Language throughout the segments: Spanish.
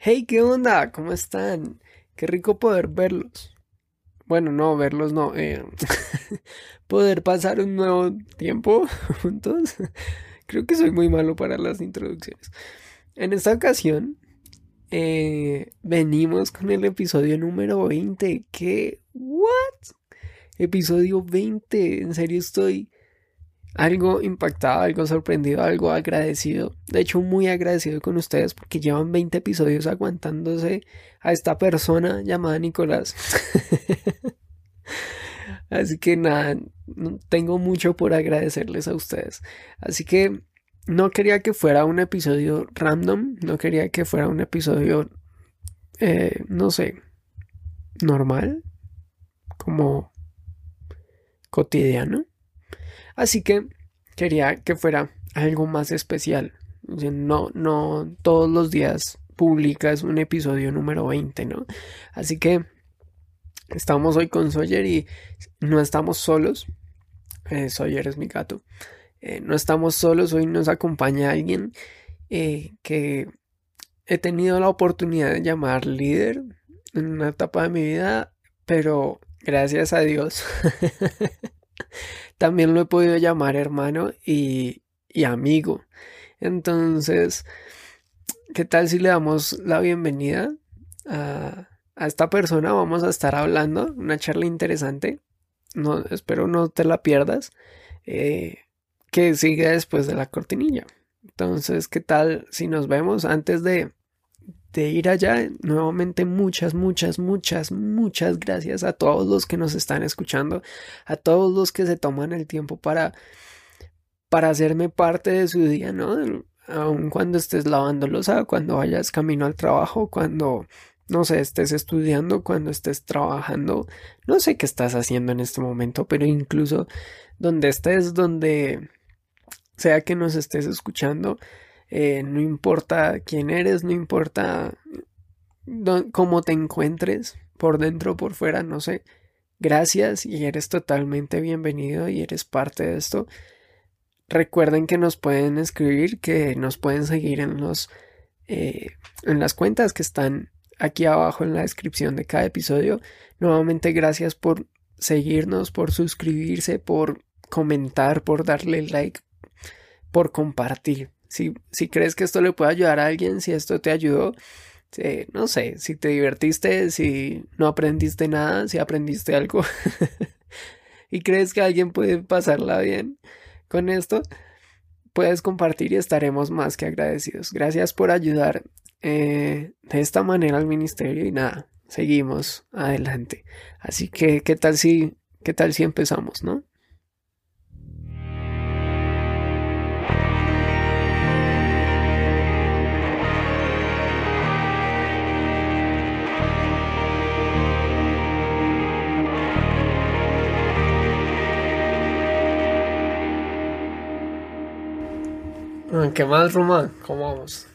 Hey, ¿qué onda? ¿Cómo están? Qué rico poder verlos. Bueno, no, verlos no. Eh, poder pasar un nuevo tiempo juntos. Creo que soy muy malo para las introducciones. En esta ocasión, eh, venimos con el episodio número 20. ¿Qué? ¿What? Episodio 20. En serio estoy algo impactado, algo sorprendido, algo agradecido. De hecho, muy agradecido con ustedes porque llevan 20 episodios aguantándose a esta persona llamada Nicolás. Así que nada, tengo mucho por agradecerles a ustedes. Así que no quería que fuera un episodio random, no quería que fuera un episodio, eh, no sé, normal, como cotidiano. Así que quería que fuera algo más especial. No, no todos los días publicas un episodio número 20, ¿no? Así que estamos hoy con Sawyer y no estamos solos. Eh, Sawyer es mi gato. Eh, no estamos solos, hoy nos acompaña alguien eh, que he tenido la oportunidad de llamar líder en una etapa de mi vida, pero gracias a Dios también lo he podido llamar hermano y, amigo. Entonces, ¿qué tal si le damos la bienvenida a, esta persona? Vamos a estar hablando, una charla interesante. No, espero no te la pierdas. Eh, que siga después de la cortinilla. Entonces, ¿qué tal si nos vemos antes de de ir allá. Nuevamente muchas, muchas, muchas, muchas gracias a todos los que nos están escuchando, a todos los que se toman el tiempo para, para hacerme parte de su día, ¿no? Aun cuando estés lavando losa, cuando vayas camino al trabajo, cuando, no sé, estés estudiando, cuando estés trabajando, no sé qué estás haciendo en este momento, pero incluso donde estés, donde sea que nos estés escuchando, eh, no importa quién eres, no importa cómo te encuentres, por dentro o por fuera, no sé. Gracias y eres totalmente bienvenido y eres parte de esto. Recuerden que nos pueden escribir, que nos pueden seguir en los eh, en las cuentas que están aquí abajo en la descripción de cada episodio. Nuevamente gracias por seguirnos, por suscribirse, por comentar, por darle like, por compartir. Si, si crees que esto le puede ayudar a alguien, si esto te ayudó, no sé, si te divertiste, si no aprendiste nada, si aprendiste algo y crees que alguien puede pasarla bien con esto, puedes compartir y estaremos más que agradecidos. Gracias por ayudar eh, de esta manera al ministerio y nada, seguimos adelante. Así que, ¿qué tal si, qué tal si empezamos, no? ¿Qué más, Roma? ¿Cómo vamos?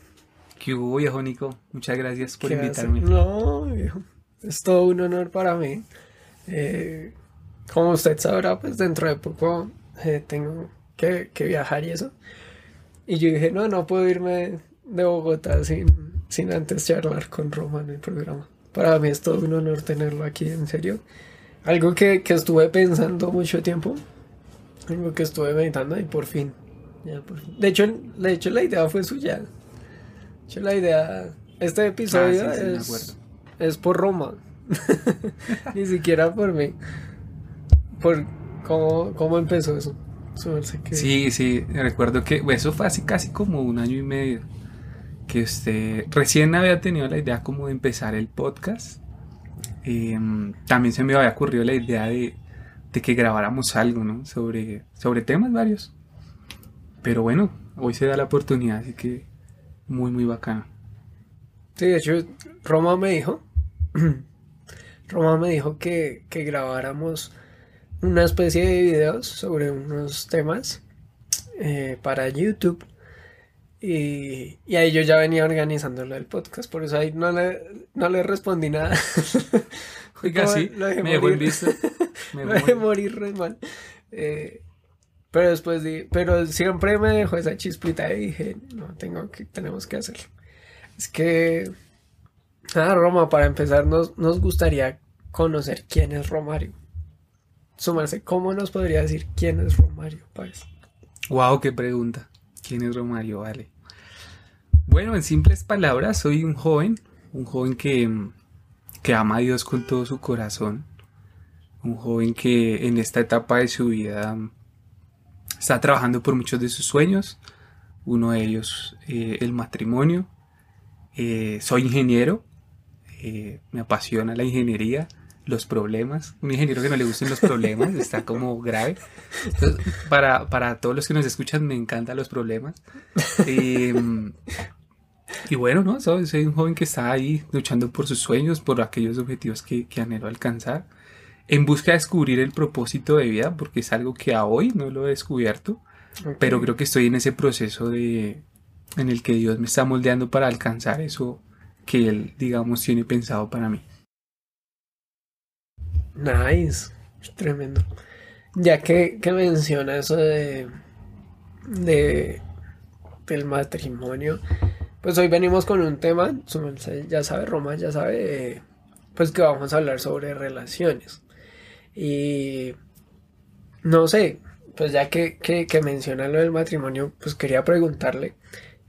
¿Qué hubo, viejo Nico? Muchas gracias por invitarme. No, viejo. Es todo un honor para mí. Eh, como usted sabrá, pues dentro de poco eh, tengo que, viajar y eso. Y yo dije, no, no puedo irme de Bogotá sin, sin antes charlar con Roma en el programa. Para mí es todo un honor tenerlo aquí, en serio. Algo que, que estuve pensando mucho tiempo. Algo que estuve meditando y por fin de hecho, de hecho, la idea fue suya. De hecho, la idea. Este episodio ah, es, es por Roma. Ni siquiera por mí. Por cómo, cómo empezó eso. Sí, sí, recuerdo que eso fue así casi como un año y medio. Que usted recién había tenido la idea como de empezar el podcast. Em, también se me había ocurrido la idea de, de que grabáramos algo, ¿no? Sobre, sobre temas varios. Pero bueno, hoy se da la oportunidad, así que muy, muy bacano. Sí, de hecho, Roma me dijo, Roma me dijo que, que grabáramos una especie de videos sobre unos temas eh, para YouTube. Y, y, ahí yo ya venía organizando lo del podcast, por eso ahí no le, no le respondí nada. Oiga, sí, lo dejé me morir. Visto. Me lo dejé morir re mal. Eh, pero después di, pero siempre me dejó esa chispita y dije, no, tengo que, tenemos que hacerlo. Es que Ah, Roma, para empezar, nos, nos gustaría conocer quién es Romario. Sumarse, ¿cómo nos podría decir quién es Romario Páez? Wow, qué pregunta. ¿Quién es Romario? Vale. Bueno, en simples palabras, soy un joven, un joven que, que ama a Dios con todo su corazón, un joven que en esta etapa de su vida está trabajando por muchos de sus sueños, uno de ellos eh, el matrimonio. Eh, soy ingeniero, eh, me apasiona la ingeniería, los problemas. Un ingeniero que no le gusten los problemas está como grave. para, para todos los que nos escuchan, me encantan los problemas. Em, y bueno, ¿no? Soy, soy, un joven que está ahí luchando por sus sueños, por aquellos objetivos que, que anhelo alcanzar, en busca de descubrir el propósito de vida, porque es algo que a hoy no lo he descubierto, pero creo que estoy en ese proceso de, en el que Dios me está moldeando para alcanzar eso que Él, digamos, tiene pensado para mí. Nice, tremendo. Ya que, que menciona eso de, de del matrimonio, pues hoy venimos con un tema, ya sabe Roma, ya sabe, pues que vamos a hablar sobre relaciones. Y no sé, pues ya que, que, menciona lo del matrimonio, pues quería preguntarle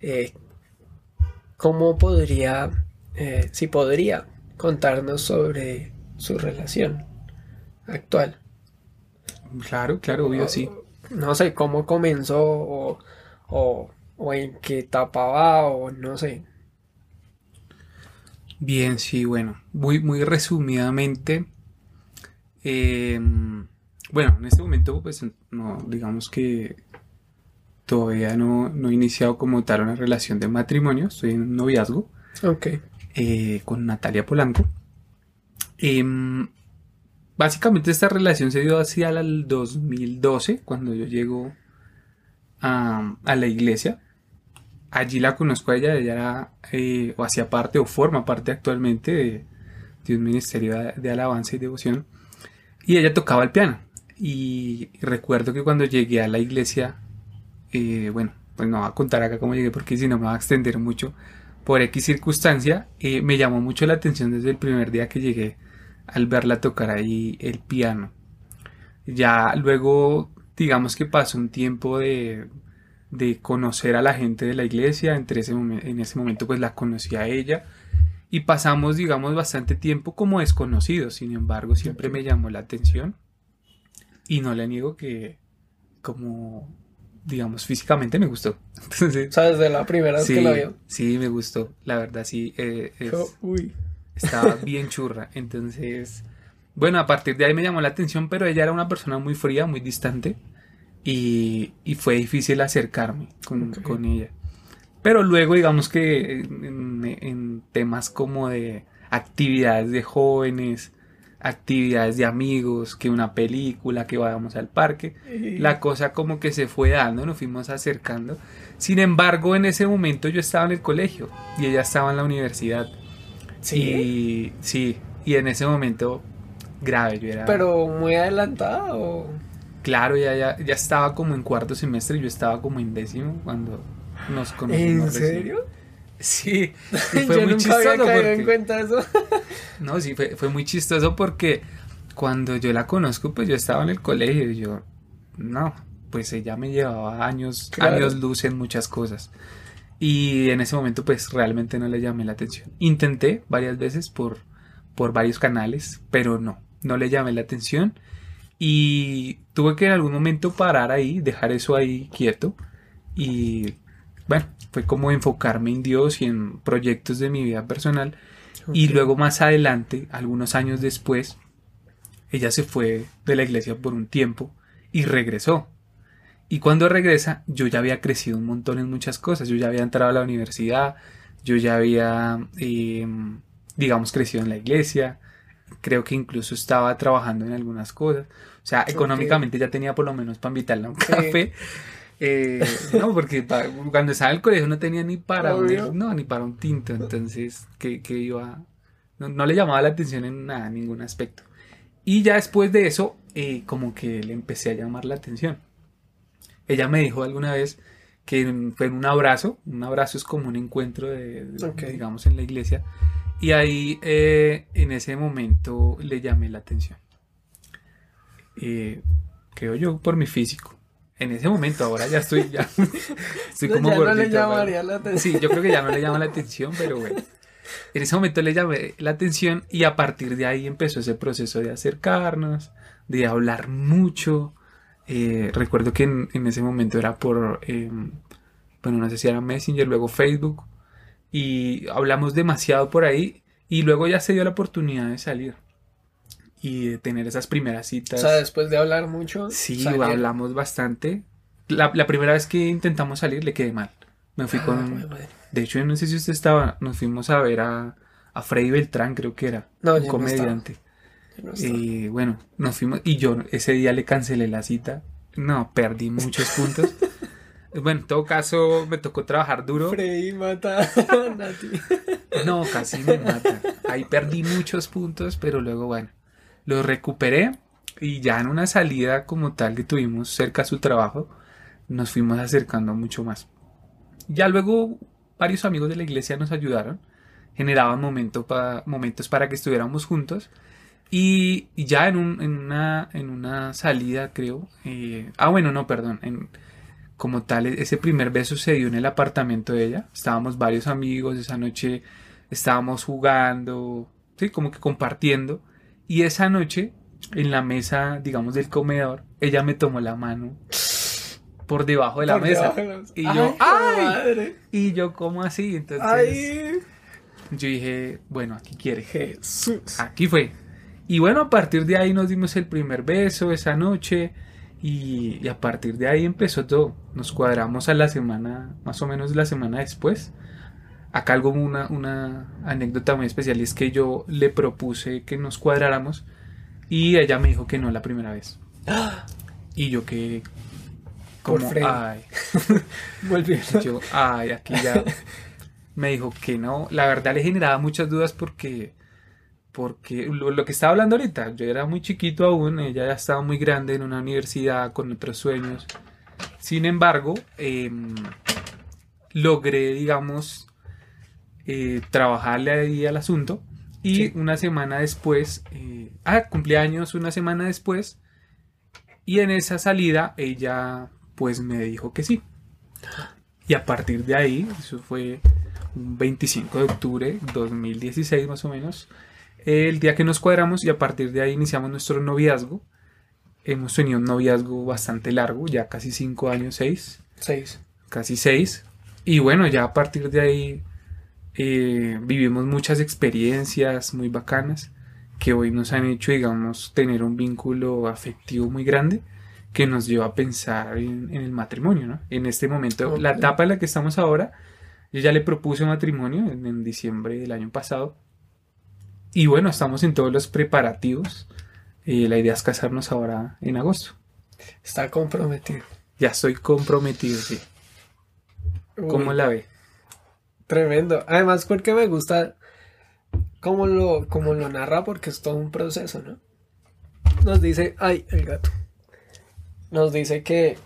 eh, cómo podría, eh, si podría contarnos sobre su relación actual. Claro, claro, obvio, sí. No sé cómo comenzó o, o, en qué etapa va o no sé. Bien, sí, bueno, muy, muy resumidamente. Em, bueno, en este momento, pues, no, digamos que todavía no, no, he iniciado como tal una relación de matrimonio, estoy en un noviazgo. Ok. Eh, con Natalia Polanco. Em, básicamente esta relación se dio hacia el 2012, cuando yo llego a, la iglesia. Allí la conozco a ella, ella era eh, o hacía parte o forma parte actualmente de, un ministerio de, alabanza y devoción. Y ella tocaba el piano. Y recuerdo que cuando llegué a la iglesia, eh, bueno, pues no voy a contar acá cómo llegué porque si no me va a extender mucho. Por X circunstancia, eh, me llamó mucho la atención desde el primer día que llegué al verla tocar ahí el piano. Ya luego, digamos que pasó un tiempo de, de conocer a la gente de la iglesia, entre ese en ese momento pues la conocí a ella y pasamos digamos bastante tiempo como desconocidos, sin embargo siempre me llamó la atención y no le niego que como digamos físicamente me gustó. Entonces, ¿Sabes de la primera vez que la vio? Sí, me gustó, la verdad sí. Eh, Uy estaba bien churra. Entonces, bueno, a partir de ahí me llamó la atención, pero ella era una persona muy fría, muy distante. Y, fue difícil acercarme con, ella. Pero luego, digamos que en, temas como de actividades de jóvenes, actividades de amigos, que una película, que vayamos al parque, la cosa como que se fue dando, nos fuimos acercando. Sin embargo, en ese momento yo estaba en el colegio y ella estaba en la universidad. Sí. Y sí, y en ese momento grave yo era. Pero muy adelantada o. Claro, ya, ya, ya estaba como en cuarto semestre, y yo estaba como en décimo cuando nos conocimos. ¿En serio? Sí, fue muy chistoso. porque... cuenta eso. no, sí, fue, fue muy chistoso porque cuando yo la conozco, pues yo estaba en el colegio y yo, no, pues ella me llevaba años, años luz en muchas cosas. Y en ese momento pues realmente no le llamé la atención. Intenté varias veces por, por varios canales, pero no, no le llamé la atención. Y tuve que en algún momento parar ahí, dejar eso ahí quieto. Y bueno, fue como enfocarme en Dios y en proyectos de mi vida personal. Y luego más adelante, algunos años después, ella se fue de la iglesia por un tiempo y regresó. Y cuando regresa, yo ya había crecido un montón en muchas cosas. Yo ya había entrado a la universidad, yo ya había, em, digamos, crecido en la iglesia. Creo que incluso estaba trabajando en algunas cosas. O sea, económicamente ya tenía por lo menos para invitarla a un café. Eh, no, porque cuando estaba en el colegio no tenía ni para un, no, ni para un tinto. Entonces, que, iba. No, le llamaba la atención en nada, en ningún aspecto. Y ya después de eso, eh, como que le empecé a llamar la atención. Ella me dijo alguna vez que fue un abrazo. Un abrazo es como un encuentro de, digamos, en la iglesia. Y ahí, eh, en ese momento, le llamé la atención. Creo yo, por mi físico. En ese momento, ahora ya estoy, ya, estoy como ya no le llamaría la atención. Sí, yo creo que ya no le llama la atención, pero bueno. En ese momento le llamé la atención y a partir de ahí empezó ese proceso de acercarnos, de hablar mucho. Eh, recuerdo que en, ese momento era por, em, bueno, no sé si era Messenger, luego Facebook, y hablamos demasiado por ahí y luego ya se dio la oportunidad de salir y de tener esas primeras citas. O sea, después de hablar mucho. Sí, hablamos bastante. La, primera vez que intentamos salir le quedé mal. Me fui ah, con... De hecho, no sé si usted estaba, nos fuimos a ver a, a Freddy Beltrán, creo que era, no, un comediante. y bueno, nos fuimos y yo ese día le cancelé la cita. No, perdí muchos puntos. bueno, en todo caso me tocó trabajar duro. Freddy mata No, casi me mata. Ahí perdí muchos puntos, pero luego bueno, los recuperé y ya en una salida como tal que tuvimos cerca su trabajo, nos fuimos acercando mucho más. Ya luego varios amigos de la iglesia nos ayudaron, generaban momentos para que estuviéramos juntos. Y, ya en, una, en una salida, creo. Eh, ah, bueno, no, perdón. Como tal, ese primer beso se dio en el apartamento de ella. Estábamos varios amigos, esa noche estábamos jugando, sí, como que compartiendo. Y esa noche, en la mesa, digamos, del comedor, ella me tomó la mano por debajo de la mesa. Y yo, ¡ay! Y yo, ¿cómo así? Entonces, yo dije, bueno, aquí quiere. Jesús. Aquí fue. Y bueno, a partir de ahí nos dimos el primer beso esa noche. Y, a partir de ahí empezó todo. Nos cuadramos a la semana, más o menos la semana después. Acá algo, una, una anécdota muy especial es que yo le propuse que nos cuadráramos y ella me dijo que no la primera vez. Y yo que como, ay. Yo, ay, aquí ya. Me dijo que no. La verdad le generaba muchas dudas porque. Porque lo, que estaba hablando ahorita, yo era muy chiquito aún, ella ya estaba muy grande en una universidad con otros sueños. Sin embargo, em, logré, digamos, eh, trabajarle ahí al asunto. Y una semana después, eh, ah, cumpleaños una semana después, y en esa salida ella pues me dijo que sí. Y a partir de ahí, eso fue un 25 de octubre 2016 más o menos, el día que nos cuadramos y a partir de ahí iniciamos nuestro noviazgo. Hemos tenido un noviazgo bastante largo, ya casi 5 años, 6. 6. Casi 6. Y bueno, ya a partir de ahí eh, vivimos muchas experiencias muy bacanas que hoy nos han hecho, digamos, tener un vínculo afectivo muy grande que nos lleva a pensar en, el matrimonio, ¿no? En este momento, la etapa en la que estamos ahora, yo ya le propuse matrimonio en, diciembre del año pasado. Y bueno, estamos en todos los preparativos. Eh, la idea es casarnos ahora en agosto. Está comprometido. Ya estoy comprometido, sí. ¿Cómo la ve? Tremendo. Además, porque me gusta cómo lo, cómo lo narra, porque es todo un proceso, ¿no? Nos dice, ay, el gato nos dice que,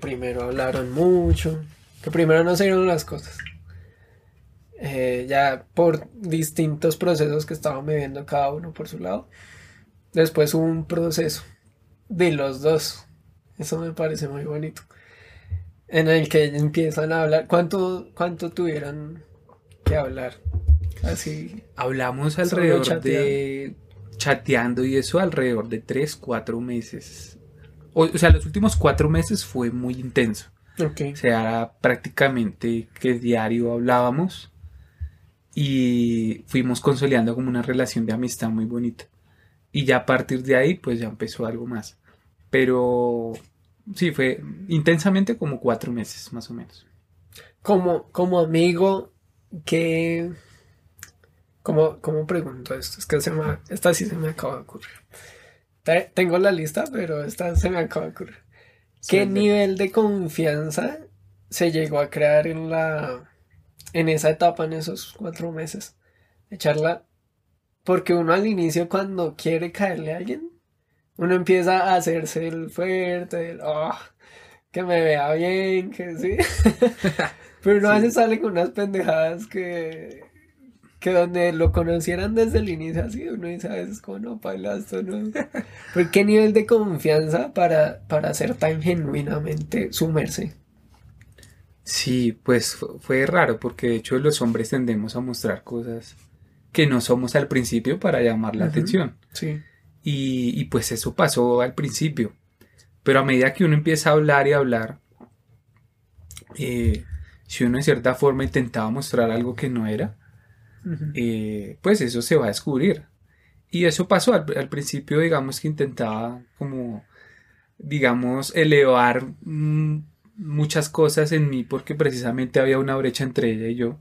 primero hablaron mucho, que primero no se dieron las cosas. Eh, ya por distintos procesos que estaban viviendo cada uno por su lado. Después hubo un proceso de los dos. Eso me parece muy bonito. En el que empiezan a hablar. ¿Cuánto, cuánto tuvieron que hablar? Así. Hablamos alrededor de chateando y eso alrededor de 3, 4 meses o, sea, los últimos cuatro meses fue muy intenso. O sea, prácticamente que diario hablábamos y fuimos consolidando como una relación de amistad muy bonita. Y ya a partir de ahí, pues ya empezó algo más. Pero sí, fue intensamente como cuatro meses, más o menos. Como, como amigo, que... ¿Cómo, ¿Cómo pregunto esto? Es que se me, esta sí se me acaba de ocurrir. Tengo la lista, pero esta se me acaba de ocurrir. ¿Qué nivel de confianza se llegó a crear en la en esa etapa, en esos cuatro meses? Echarla. Porque uno al inicio, cuando quiere caerle a alguien, uno empieza a hacerse el fuerte, el, ah, que me vea bien, que sí. Pero uno a veces sale con unas pendejadas que, que donde lo conocieran desde el inicio así, uno dice a veces como no, paila, esto no. ¿Por qué nivel de confianza para, para ser tan genuinamente sumerse? Sí, pues fue raro porque de hecho los hombres tendemos a mostrar cosas que no somos al principio para llamar la atención. Sí. Y, y, pues eso pasó al principio. Pero a medida que uno empieza a hablar y hablar, eh, si uno de cierta forma intentaba mostrar algo que no era, eh, pues eso se va a descubrir. Y eso pasó al, principio, digamos que intentaba como, digamos, elevar mm, muchas cosas en mí porque precisamente había una brecha entre ella y yo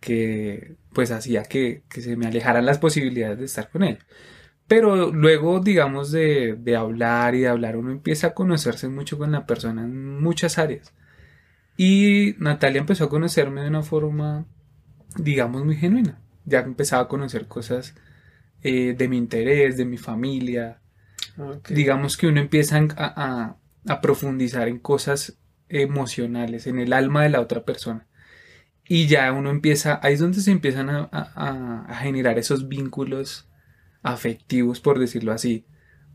que pues hacía que, se me alejaran las posibilidades de estar con él. Pero luego, digamos, de, de, hablar y de hablar, uno empieza a conocerse mucho con la persona en muchas áreas. Y Natalia empezó a conocerme de una forma, digamos, muy genuina. Ya empezaba a conocer cosas eh, de mi interés, de mi familia. Digamos que uno empieza a, a, profundizar en cosas emocionales, en el alma de la otra persona. Y ya uno empieza, ahí es donde se empiezan a, a generar esos vínculos afectivos, por decirlo así,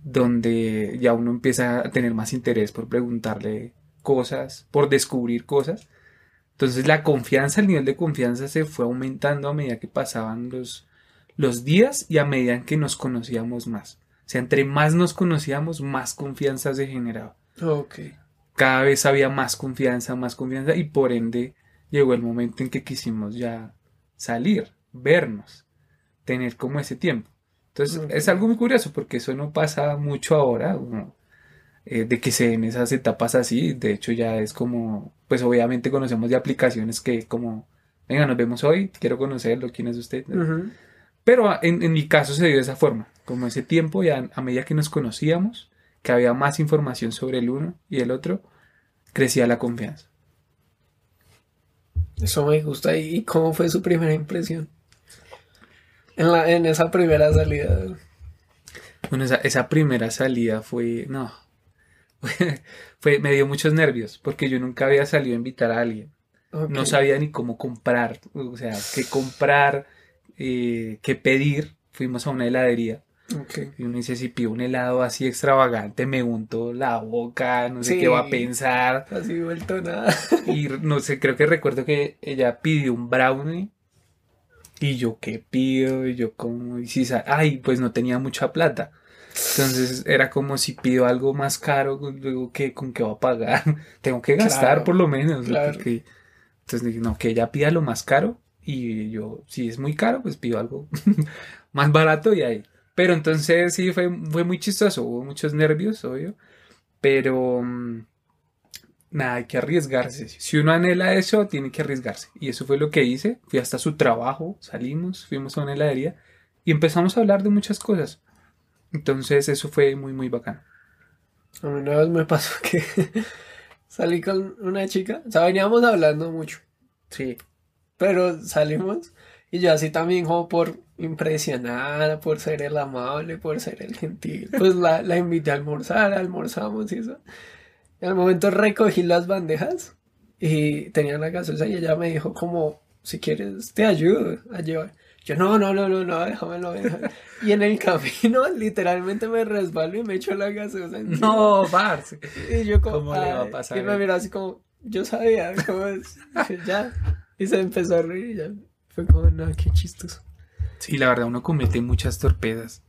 donde ya uno empieza a tener más interés por preguntarle cosas, por descubrir cosas. Entonces la confianza, el nivel de confianza se fue aumentando a medida que pasaban los, los días y a medida que nos conocíamos más. O sea, entre más nos conocíamos, más confianza se generaba. Ok. Cada vez había más confianza, más confianza y por ende llegó el momento en que quisimos ya salir, vernos, tener como ese tiempo. Entonces es algo muy curioso porque eso no pasa mucho ahora. Eh, de que se den esas etapas así. De hecho, ya es como, pues obviamente conocemos de aplicaciones que como, venga, nos vemos hoy, quiero conocerlo, quién es usted. Pero en, mi caso se dio de esa forma, como ese tiempo, ya a medida que nos conocíamos, que había más información sobre el uno y el otro, crecía la confianza. Eso me gusta. ¿Y cómo fue su primera impresión? En, la, en esa primera salida. Bueno, esa, esa primera salida fue, no, fue, me dio muchos nervios porque yo nunca había salido a invitar a alguien. No sabía ni cómo comprar, o sea, qué comprar, eh, qué pedir. Fuimos a una heladería. Y uno dice, si pido un helado así extravagante, me unto la boca, no sé qué va a pensar. Así vuelto nada. y no sé, creo que recuerdo que ella pidió un brownie. Y yo, ¿qué pido? Y yo, como, y si, ay, pues no tenía mucha plata. Entonces era como si pido algo más caro, luego que con qué va a pagar, tengo que gastar por lo menos. entonces dije, no, que ella pida lo más caro y yo, si es muy caro, pues pido algo más barato y ahí. Pero entonces sí, fue, fue muy chistoso, hubo muchos nervios, obvio, pero mm, nada, hay que arriesgarse. Si uno anhela eso, tiene que arriesgarse. Y eso fue lo que hice. Fui hasta su trabajo, salimos, fuimos a una heladería y empezamos a hablar de muchas cosas. Entonces eso fue muy, muy bacán. A mí una vez me pasó que salí con una chica, o sea, veníamos hablando mucho. Sí. Pero salimos y yo así también como por impresionar, por ser el amable, por ser el gentil. Pues la, la invité a almorzar, almorzamos y eso. Y al momento recogí las bandejas y tenía la gaseosa y ella me dijo como, si quieres te ayudo a llevar. Yo, no, no, no, no, no, déjamelo, déjamelo. Y en el camino, literalmente me resbalo y me echo la gaseosa encima. No, parce. Y yo como, ¿cómo le va a pasar? Y me miró así como, yo sabía, como, ya. Y se empezó a reír y ya. Fue como, no, qué chistoso. Sí, la verdad, uno comete muchas torpedas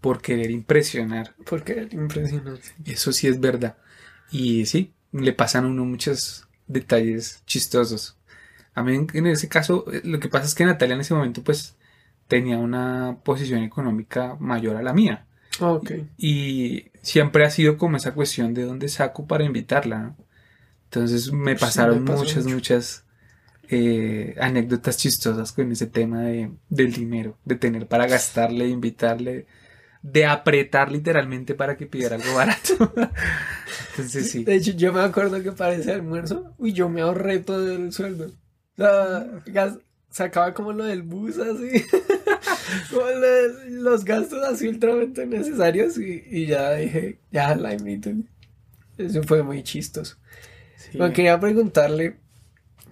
por querer impresionar. Por querer impresionar. Eso sí es verdad. Y sí, le pasan a uno muchos detalles chistosos. A mí en ese caso, eh, lo que pasa es que Natalia en ese momento pues tenía una posición económica mayor a la mía. Okay. Y siempre ha sido como esa cuestión de dónde saco para invitarla. Entonces me pasaron muchas, muchas eh, anécdotas chistosas con ese tema de, del dinero, de tener para gastarle, invitarle, de apretar literalmente para que pidiera algo barato. Entonces sí. De hecho, yo me acuerdo que para ese almuerzo, uy, yo me ahorré todo el sueldo sea, sacaba como lo del bus así. como los gastos así ultramente necesarios y, y, ya dije, ya la invito. Eso fue muy chistoso. quería preguntarle,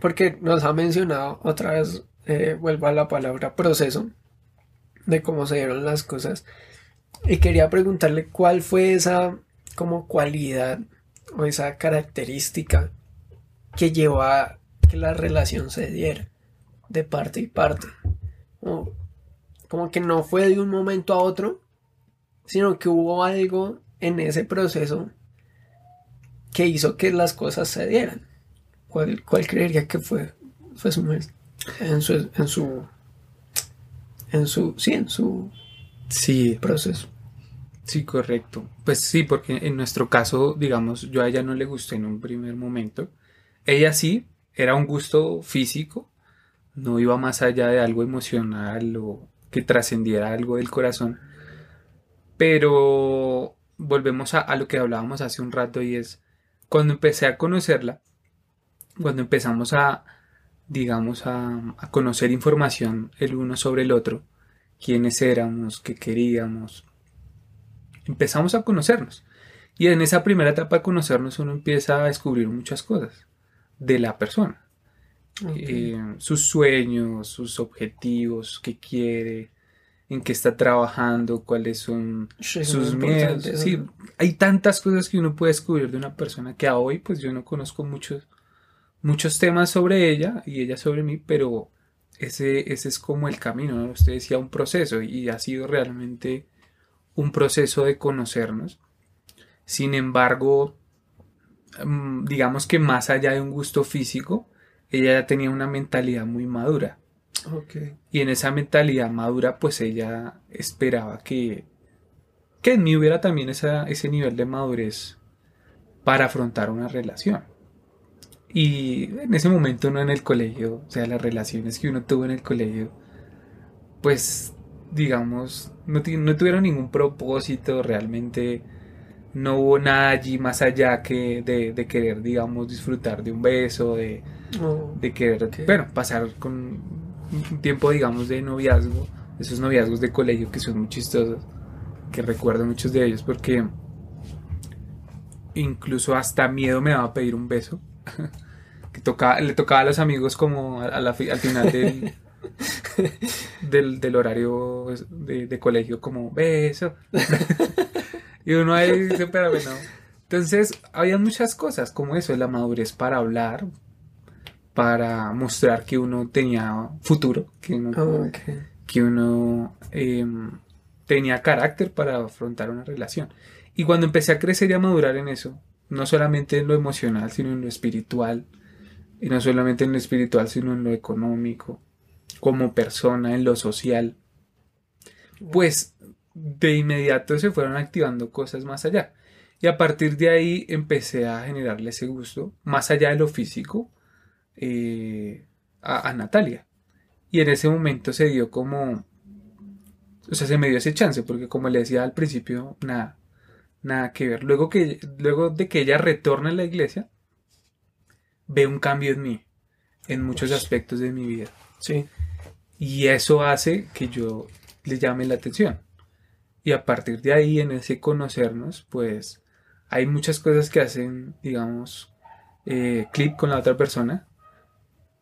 porque nos ha mencionado otra vez, eh, vuelvo a la palabra proceso, de cómo se dieron las cosas. Y quería preguntarle cuál fue esa como cualidad o esa característica que llevó a que la relación se diera de parte y parte. como que no fue de un momento a otro, sino que hubo algo en ese proceso que hizo que las cosas se dieran. ¿Cuál, creería que fue, fue su, su en su en su sí en su sí proceso? Sí, correcto. Pues sí, porque en nuestro caso, digamos, yo a ella no le gusté en un primer momento. Ella sí, era un gusto físico, no iba más allá de algo emocional o que trascendiera algo del corazón. Pero volvemos a, lo que hablábamos hace un rato y es cuando empecé a conocerla, cuando empezamos a, digamos, a, a conocer información el uno sobre el otro, quiénes éramos, qué queríamos, empezamos a conocernos. Y en esa primera etapa de conocernos uno empieza a descubrir muchas cosas de la persona. Eh, sus sueños, sus objetivos, qué quiere, en qué está trabajando, cuáles son sus miedos. Sí, hay tantas cosas que uno puede descubrir de una persona que a hoy pues yo no conozco muchos, muchos temas sobre ella y ella sobre mí, pero ese, ese es como el camino, usted decía un proceso y ha sido realmente un proceso de conocernos. Sin embargo, mm, digamos que más allá de un gusto físico, ella ya tenía una mentalidad muy madura. Y en esa mentalidad madura, pues ella esperaba que, que en mí hubiera también ese nivel de madurez para afrontar una relación. Y en ese momento no en el colegio, o sea, las relaciones que uno tuvo en el colegio, pues digamos, no, tuvieron ningún propósito realmente. No hubo nada allí más allá que de, querer, digamos, disfrutar de un beso, de, de querer, bueno, pasar con un tiempo, digamos, de noviazgo, esos noviazgos de colegio que son muy chistosos, que recuerdo muchos de ellos porque incluso hasta miedo me daba a pedir un beso. Que tocaba, le tocaba a los amigos como al final del, del, horario de, colegio como beso. y uno ahí dice, pero bueno. Entonces, había muchas cosas como eso, la madurez para hablar, para mostrar que uno tenía futuro, que uno, que uno em, tenía carácter para afrontar una relación. Y cuando empecé a crecer y a madurar en eso, no solamente en lo emocional, sino en lo espiritual, y no solamente en lo espiritual, sino en lo económico, como persona, en lo social, pues de inmediato se fueron activando cosas más allá. Y a partir de ahí empecé a generarle ese gusto, más allá de lo físico, eh, a, Natalia. Y en ese momento se dio como, o sea, se me dio ese chance, porque como le decía al principio, nada, nada que ver. Luego, que, luego de que ella retorna a la iglesia, ve un cambio en mí, en muchos aspectos de mi vida. Sí. Y eso hace que yo le llame la atención. Y a partir de ahí, en ese conocernos, pues hay muchas cosas que hacen, digamos, eh, clip con la otra persona.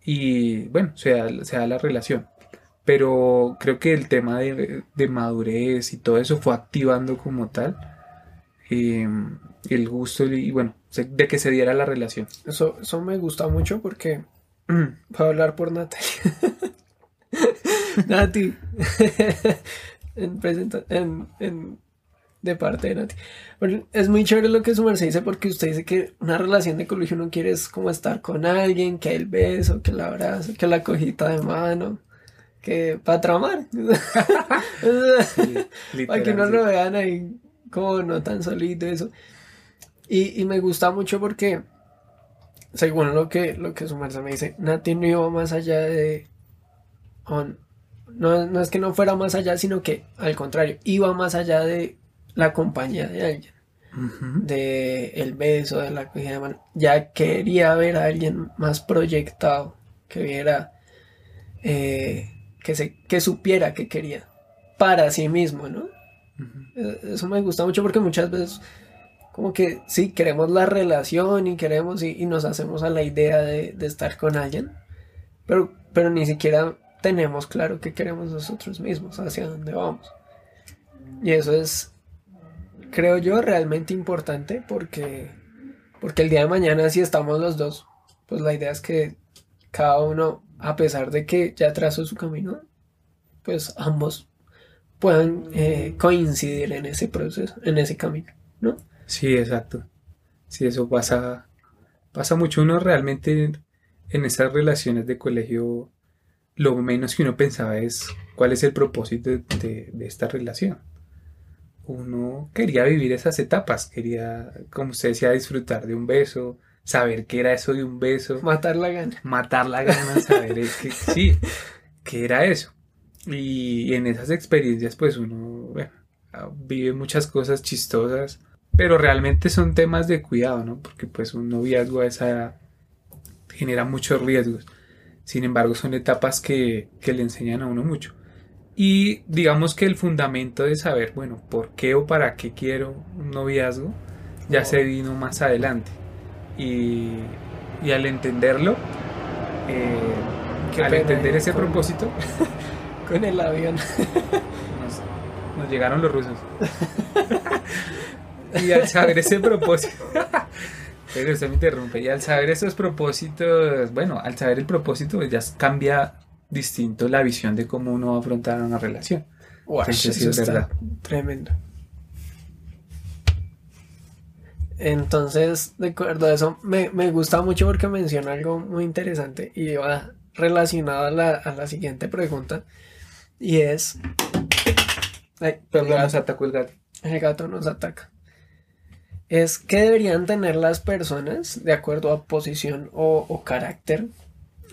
Y bueno, se da, la relación. Pero creo que el tema de, madurez y todo eso fue activando como tal em, el gusto y bueno, de que se diera la relación. Eso, eso me gusta mucho porque, para hablar por Natalia, Nati. en, en, de parte de Nati. es muy chévere lo que su merced dice porque usted dice que una relación de colegio no quiere es como estar con alguien, que el beso, que el abrazo, que la cojita de mano, que para tramar. para que no lo vean ahí no tan solito eso. Y, y me gusta mucho porque según lo que, lo que su merced me dice, Nati no iba más allá de no, es que no fuera más allá, sino que al contrario, iba más allá de la compañía de alguien. De el beso, de la cogida de mano. Ya quería ver a alguien más proyectado, que viera, eh, que, se, que supiera que quería para sí mismo, ¿no? Eso me gusta mucho porque muchas veces como que sí, queremos la relación y queremos y, nos hacemos a la idea de, de, estar con alguien, pero, pero ni siquiera tenemos claro qué queremos nosotros mismos, hacia dónde vamos. Y eso es, creo yo, realmente importante porque, porque el día de mañana si estamos los dos, pues la idea es que cada uno, a pesar de que ya trazó su camino, pues ambos puedan eh, coincidir en ese proceso, en ese camino, ¿no? Sí, exacto. Sí, eso pasa, pasa mucho. Uno realmente en esas relaciones de colegio, lo menos que uno pensaba es cuál es el propósito de, esta relación. Uno quería vivir esas etapas, quería, como usted decía, disfrutar de un beso, saber qué era eso de un beso. Matar la gana. Matar la gana, saber que sí, qué era eso. Y en esas experiencias, pues uno vive muchas cosas chistosas, pero realmente son temas de cuidado, ¿no? Porque pues un noviazgo a esa edad genera muchos riesgos. Sin embargo, son etapas que, le enseñan a uno mucho. Y digamos que el fundamento de saber, bueno, por qué o para qué quiero un noviazgo, ya se vino más adelante. Y, y al entenderlo, eh, al entender ese propósito, con el avión. Nos, llegaron los rusos. y al saber ese propósito. Pero usted me interrumpe. Y al saber esos propósitos, bueno, al saber el propósito, pues ya cambia distinto la visión de cómo uno va a afrontar una relación. eso es verdad. Tremendo. Entonces, de acuerdo a eso, me, me, gusta mucho porque menciona algo muy interesante y va relacionado a la, a la siguiente pregunta. Y es. Ay, perdón, nos atacó el gato. El gato nos ataca. Es que deberían tener las personas de acuerdo a posición o, carácter.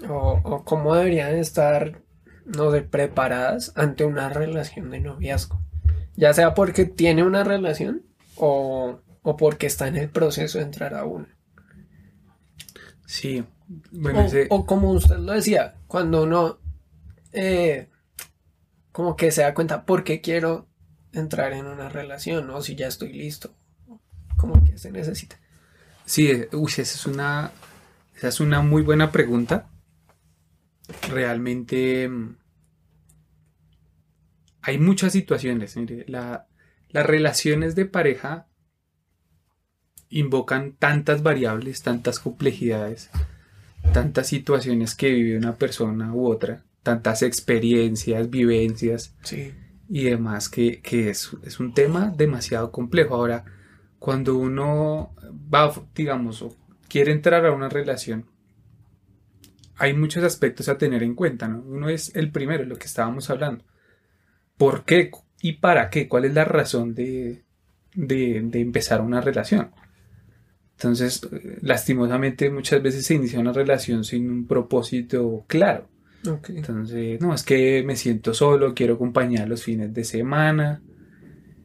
O, cómo deberían estar, no sé, preparadas ante una relación de noviazgo. Ya sea porque tiene una relación o, porque está en el proceso de entrar a una. Sí. Bueno, o, como usted lo decía, cuando uno eh, como que se da cuenta por qué quiero entrar en una relación, o si ya estoy listo, como que se necesita. Sí, eh, esa es una, esa es una muy buena pregunta. Realmente mm, hay muchas situaciones. las relaciones de pareja invocan tantas variables, tantas complejidades, tantas situaciones que vive una persona u otra, tantas experiencias, vivencias y demás, que, es, un tema demasiado complejo. Ahora, cuando uno va, digamos, o quiere entrar a una relación, hay muchos aspectos a tener en cuenta, ¿no? Uno es el primero, lo que estábamos hablando. ¿Por qué y para qué? ¿Cuál es la razón de, de, de empezar una relación? Entonces, lastimosamente muchas veces se inicia una relación sin un propósito claro. Entonces, no, es que me siento solo, quiero acompañar los fines de semana.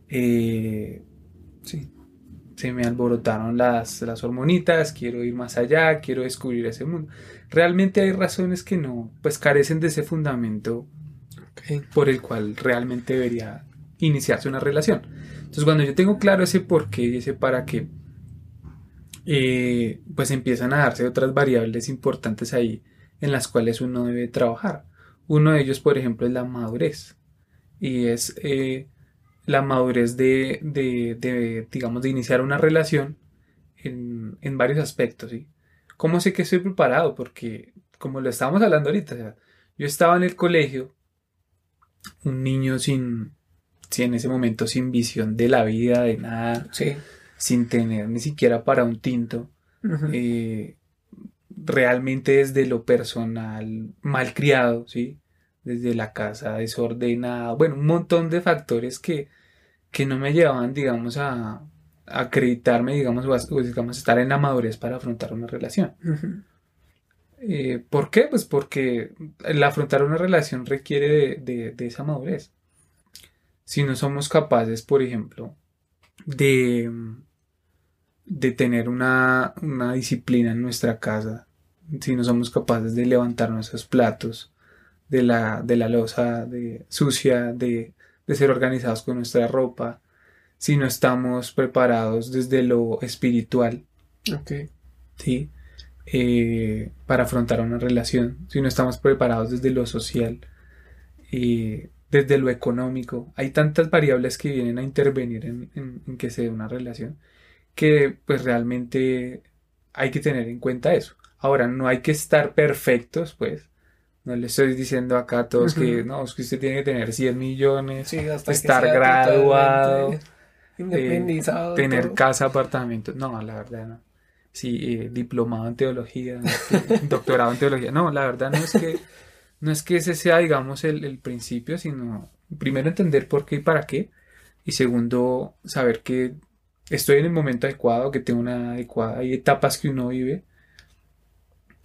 Eh, sí, se me alborotaron las, las hormonitas, quiero ir más allá, quiero descubrir ese mundo. Realmente hay razones que no, pues carecen de ese fundamento por el cual realmente debería iniciarse una relación. Entonces, cuando yo tengo claro ese por qué y ese para qué, eh, pues empiezan a darse otras variables importantes ahí en las cuales uno debe trabajar. Uno de ellos, por ejemplo, es la madurez. Y es eh, la madurez de, de, digamos, de iniciar una relación en, en varios aspectos. ¿sí? ¿Cómo sé que estoy preparado? Porque, como lo estábamos hablando ahorita, yo estaba en el colegio, un niño sin, sin, en ese momento, sin visión de la vida, de nada, sin tener ni siquiera para un tinto realmente desde lo personal malcriado, ¿sí? Desde la casa desordenada, bueno, un montón de factores que, que no me llevaban, digamos, a, acreditarme, digamos, o digamos, estar en la madurez para afrontar una relación. Eh, ¿Por qué? Pues porque el afrontar una relación requiere de, esa madurez. Si no somos capaces, por ejemplo, de, de tener una, una disciplina en nuestra casa, si no somos capaces de levantar nuestros platos de la, de la losa de, sucia, de, ser organizados con nuestra ropa, si no estamos preparados desde lo espiritual. Ok. ¿sí? Eh, para afrontar una relación, si no estamos preparados desde lo social, y desde lo económico. Hay tantas variables que vienen a intervenir en, en, que se dé una relación que pues realmente hay que tener en cuenta eso. Ahora, no hay que estar perfectos, pues. No le estoy diciendo acá a todos que no, es que usted tiene que tener 100 millones, estar graduado, eh, independizado, tener casa, apartamento. No, la verdad no. Sí, eh, diplomado en teología, doctorado en teología. No, la verdad no es que no es que ese sea, digamos, el, principio, sino primero entender por qué y para qué. Y segundo, saber que estoy en el momento adecuado, que tengo una adecuada. Hay etapas que uno vive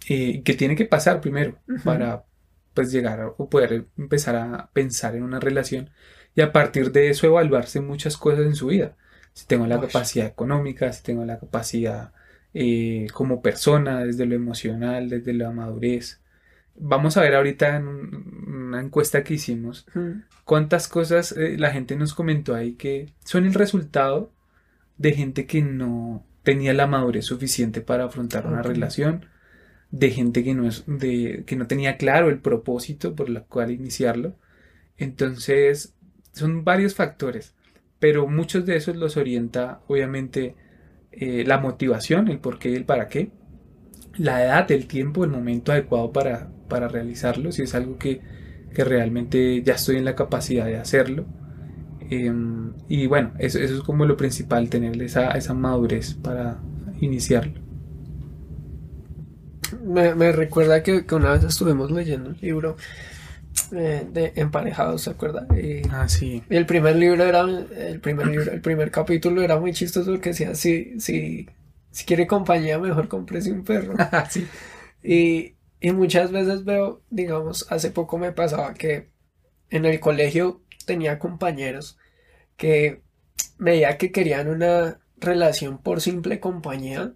eh, que tiene que pasar primero para pues llegar o poder empezar a pensar en una relación y a partir de eso evaluarse muchas cosas en su vida. Si tengo la capacidad económica, si tengo la capacidad eh, como persona, desde lo emocional, desde la madurez, Vamos a ver ahorita en una encuesta que hicimos cuántas cosas eh, la gente nos comentó ahí que son el resultado de gente que no tenía la madurez suficiente para afrontar una relación, de gente que no, es, de, que no tenía claro el propósito por el cual iniciarlo. Entonces, son varios factores, pero muchos de esos los orienta obviamente eh, la motivación, el por qué y el para qué, la edad, el tiempo, el momento adecuado para, para realizarlo, si es algo que, realmente ya estoy en la capacidad de hacerlo. Em, y bueno, eso, es como lo principal, tener esa, esa madurez para iniciarlo. Me, recuerda que, una vez estuvimos leyendo un libro eh, de emparejados, ¿se acuerda? ah, sí. el primer libro era, el primer libro, el primer capítulo era muy chistoso porque decía, si, si, si quiere compañía, mejor cómprese un perro. sí. Y, y muchas veces veo, digamos, hace poco me pasaba que en el colegio tenía compañeros que veía que querían una relación por simple compañía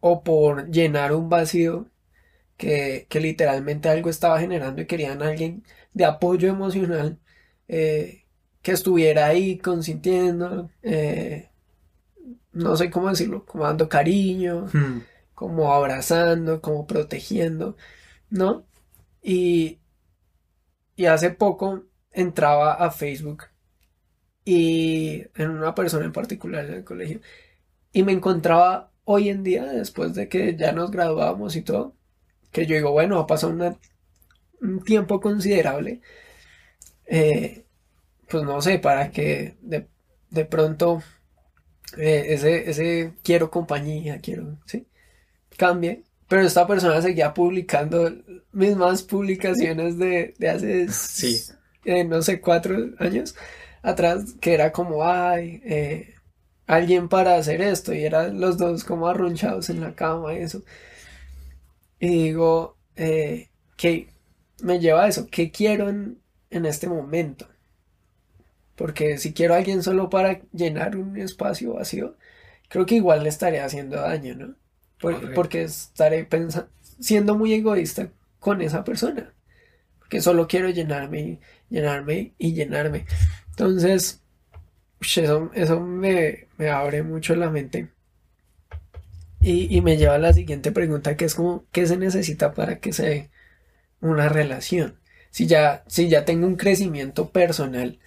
o por llenar un vacío que, literalmente algo estaba generando y querían a alguien de apoyo emocional eh, que estuviera ahí consintiendo, eh, no sé cómo decirlo, como dando cariño. Hmm como abrazando, como protegiendo, ¿no? Y, y hace poco entraba a Facebook y en una persona en particular en el colegio y me encontraba hoy en día, después de que ya nos graduábamos y todo, que yo digo, bueno, ha pasado un tiempo considerable, eh, pues no sé, para que de, pronto eh, ese, ese quiero compañía, quiero, ¿sí? cambie, pero esta persona seguía publicando mismas publicaciones de, hace, sí. Eh, no sé, cuatro años atrás, que era como, ay, eh, alguien para hacer esto, y eran los dos como arrunchados en la cama y eso. Y digo, eh, ¿qué me lleva a eso? ¿Qué quiero en, en este momento? Porque si quiero a alguien solo para llenar un espacio vacío, creo que igual le estaría haciendo daño, ¿no? porque estaré pensando, siendo muy egoísta con esa persona. Porque solo quiero llenarme, llenarme y llenarme. Entonces, eso, eso me, abre mucho la mente. Y, me lleva a la siguiente pregunta, que es como, ¿qué se necesita para que se dé una relación? Si ya, si ya tengo un crecimiento personal,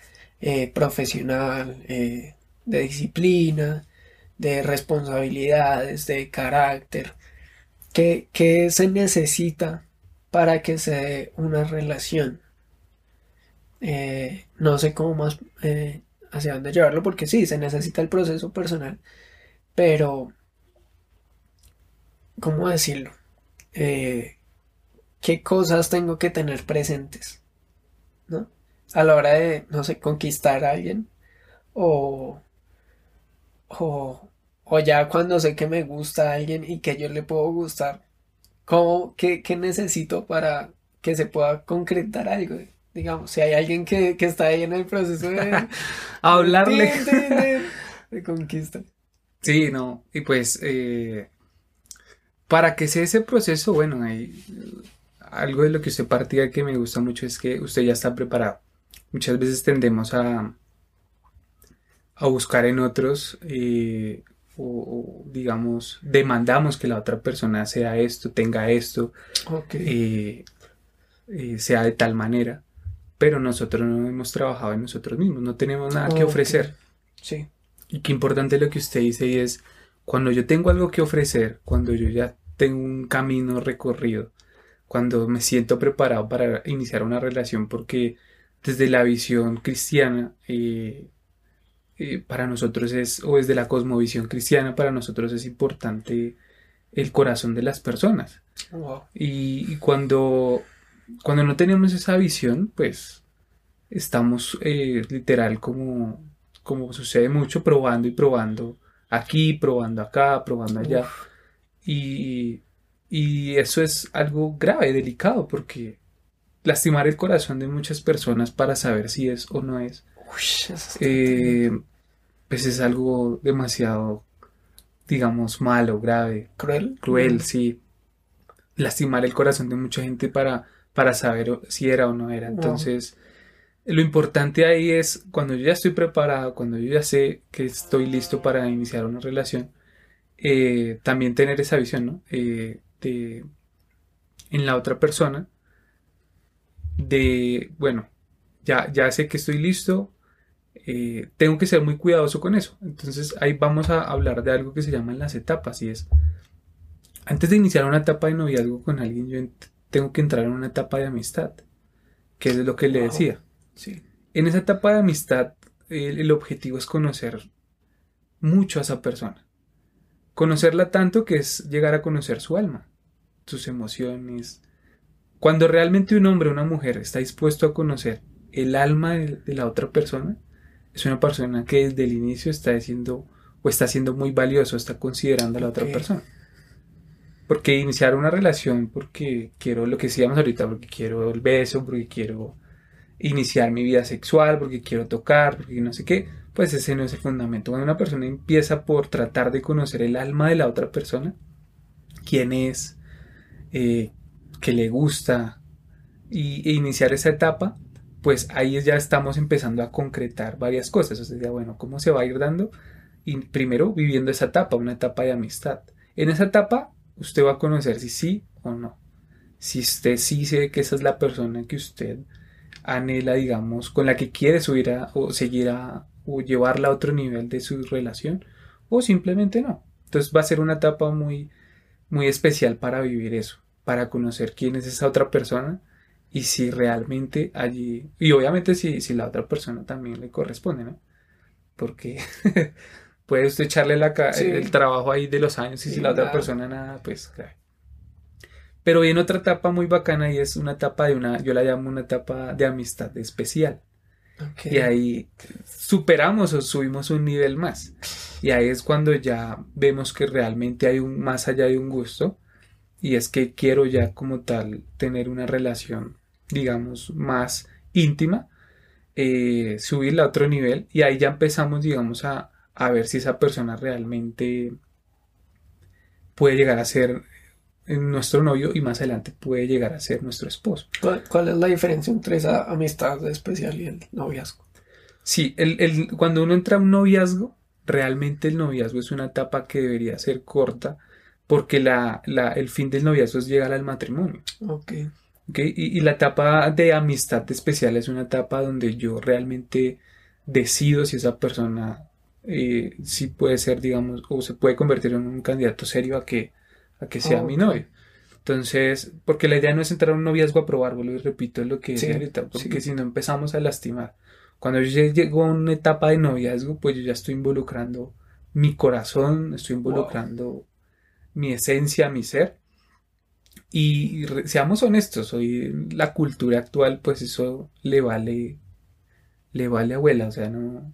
eh, profesional, eh, de disciplina, de responsabilidades, de carácter, ¿qué, se necesita para que se dé una relación? Eh, no sé cómo más hacia dónde llevarlo, porque sí, se necesita el proceso personal, pero, ¿cómo decirlo? Eh, ¿Qué cosas tengo que tener presentes? ¿No? A la hora de, no sé, conquistar a alguien o, o, o ya cuando sé que me gusta a alguien y que yo le puedo gustar, ¿cómo, qué, necesito para que se pueda concretar algo? Digamos, si hay alguien que, está ahí en el proceso de hablarle de, conquista. Sí, no, y pues eh, para que sea ese proceso, bueno, hay algo de lo que usted partía que me gusta mucho es que usted ya está preparado. Muchas veces tendemos a, a buscar en otros eh, o, digamos demandamos que la otra persona sea esto, tenga esto, eh, eh, sea de tal manera, pero nosotros no hemos trabajado en nosotros mismos, no tenemos nada que ofrecer. Sí. Y qué importante lo que usted dice y es cuando yo tengo algo que ofrecer, cuando yo ya tengo un camino recorrido, cuando me siento preparado para iniciar una relación, porque desde la visión cristiana, eh, eh, para nosotros es, o desde la cosmovisión cristiana, para nosotros es importante el corazón de las personas. Y, cuando, cuando no tenemos esa visión, pues estamos eh, literal como, como sucede mucho, probando y probando aquí, probando acá, probando allá. Y, y eso es algo grave, delicado, porque lastimar el corazón de muchas personas para saber si es o no es eh, pues es algo demasiado, digamos, malo, grave. Cruel. Cruel, sí. Lastimar el corazón de mucha gente para, para saber si era o no era. Entonces, lo importante ahí es cuando yo ya estoy preparado, cuando yo ya sé que estoy listo para iniciar una relación, eh, también tener esa visión, ¿no? Eh, de, en la otra persona, de, bueno, ya, ya sé que estoy listo, eh, tengo que ser muy cuidadoso con eso. Entonces ahí vamos a hablar de algo que se llaman las etapas y es, antes de iniciar una etapa de noviazgo con alguien, yo tengo que entrar en una etapa de amistad, que es lo que le decía. Sí. En esa etapa de amistad, el, objetivo es conocer mucho a esa persona. Conocerla tanto que es llegar a conocer su alma, sus emociones. Cuando realmente un hombre o una mujer está dispuesto a conocer el alma de la otra persona, es una persona que desde el inicio está diciendo o está siendo muy valioso, está considerando a la otra persona. Porque iniciar una relación, porque quiero lo que decíamos ahorita, porque quiero el beso, porque quiero iniciar mi vida sexual, porque quiero tocar, porque no sé qué, pues ese no es el fundamento. Cuando una persona empieza por tratar de conocer el alma de la otra persona, quién es, eh, qué le gusta, y, e iniciar esa etapa, pues ahí ya estamos empezando a concretar varias cosas. O sea, bueno, ¿cómo se va a ir dando? Y primero viviendo esa etapa, una etapa de amistad. En esa etapa usted va a conocer si sí o no. Si usted sí sé que esa es la persona que usted anhela, digamos, con la que quiere subir a, o seguir a, o llevarla a otro nivel de su relación, o simplemente no. Entonces va a ser una etapa muy, muy especial para vivir eso, para conocer quién es esa otra persona y si realmente allí, y obviamente si, si la otra persona también le corresponde, ¿no? Porque puede usted echarle la el trabajo ahí de los años y si la otra persona nada, pues Pero viene otra etapa muy bacana y es una etapa de una, yo la llamo una etapa de amistad especial. Y ahí superamos o subimos un nivel más. Y ahí es cuando ya vemos que realmente hay un más allá de un gusto. Y es que quiero ya como tal tener una relación digamos, más íntima, eh, subirla a otro nivel y ahí ya empezamos, digamos, a, ver si esa persona realmente puede llegar a ser nuestro novio y más adelante puede llegar a ser nuestro esposo. ¿Cuál, es la diferencia entre esa amistad especial y el noviazgo? Sí, el, cuando uno entra a un noviazgo, realmente el noviazgo es una etapa que debería ser corta porque la, el fin del noviazgo es llegar al matrimonio. Okay. Y, la etapa de amistad especial es una etapa donde yo realmente decido si esa persona eh, si puede ser, digamos, o se puede convertir en un candidato serio a que, a que sea mi novio. Entonces, porque la idea no es entrar a un noviazgo a probarlo, y repito, es lo que decía ahorita, porque si no empezamos a lastimar. Cuando yo llego a una etapa de noviazgo, pues yo ya estoy involucrando mi corazón, estoy involucrando mi esencia, mi ser. Y seamos honestos, hoy la cultura actual, pues eso le vale, le vale abuela, o sea, no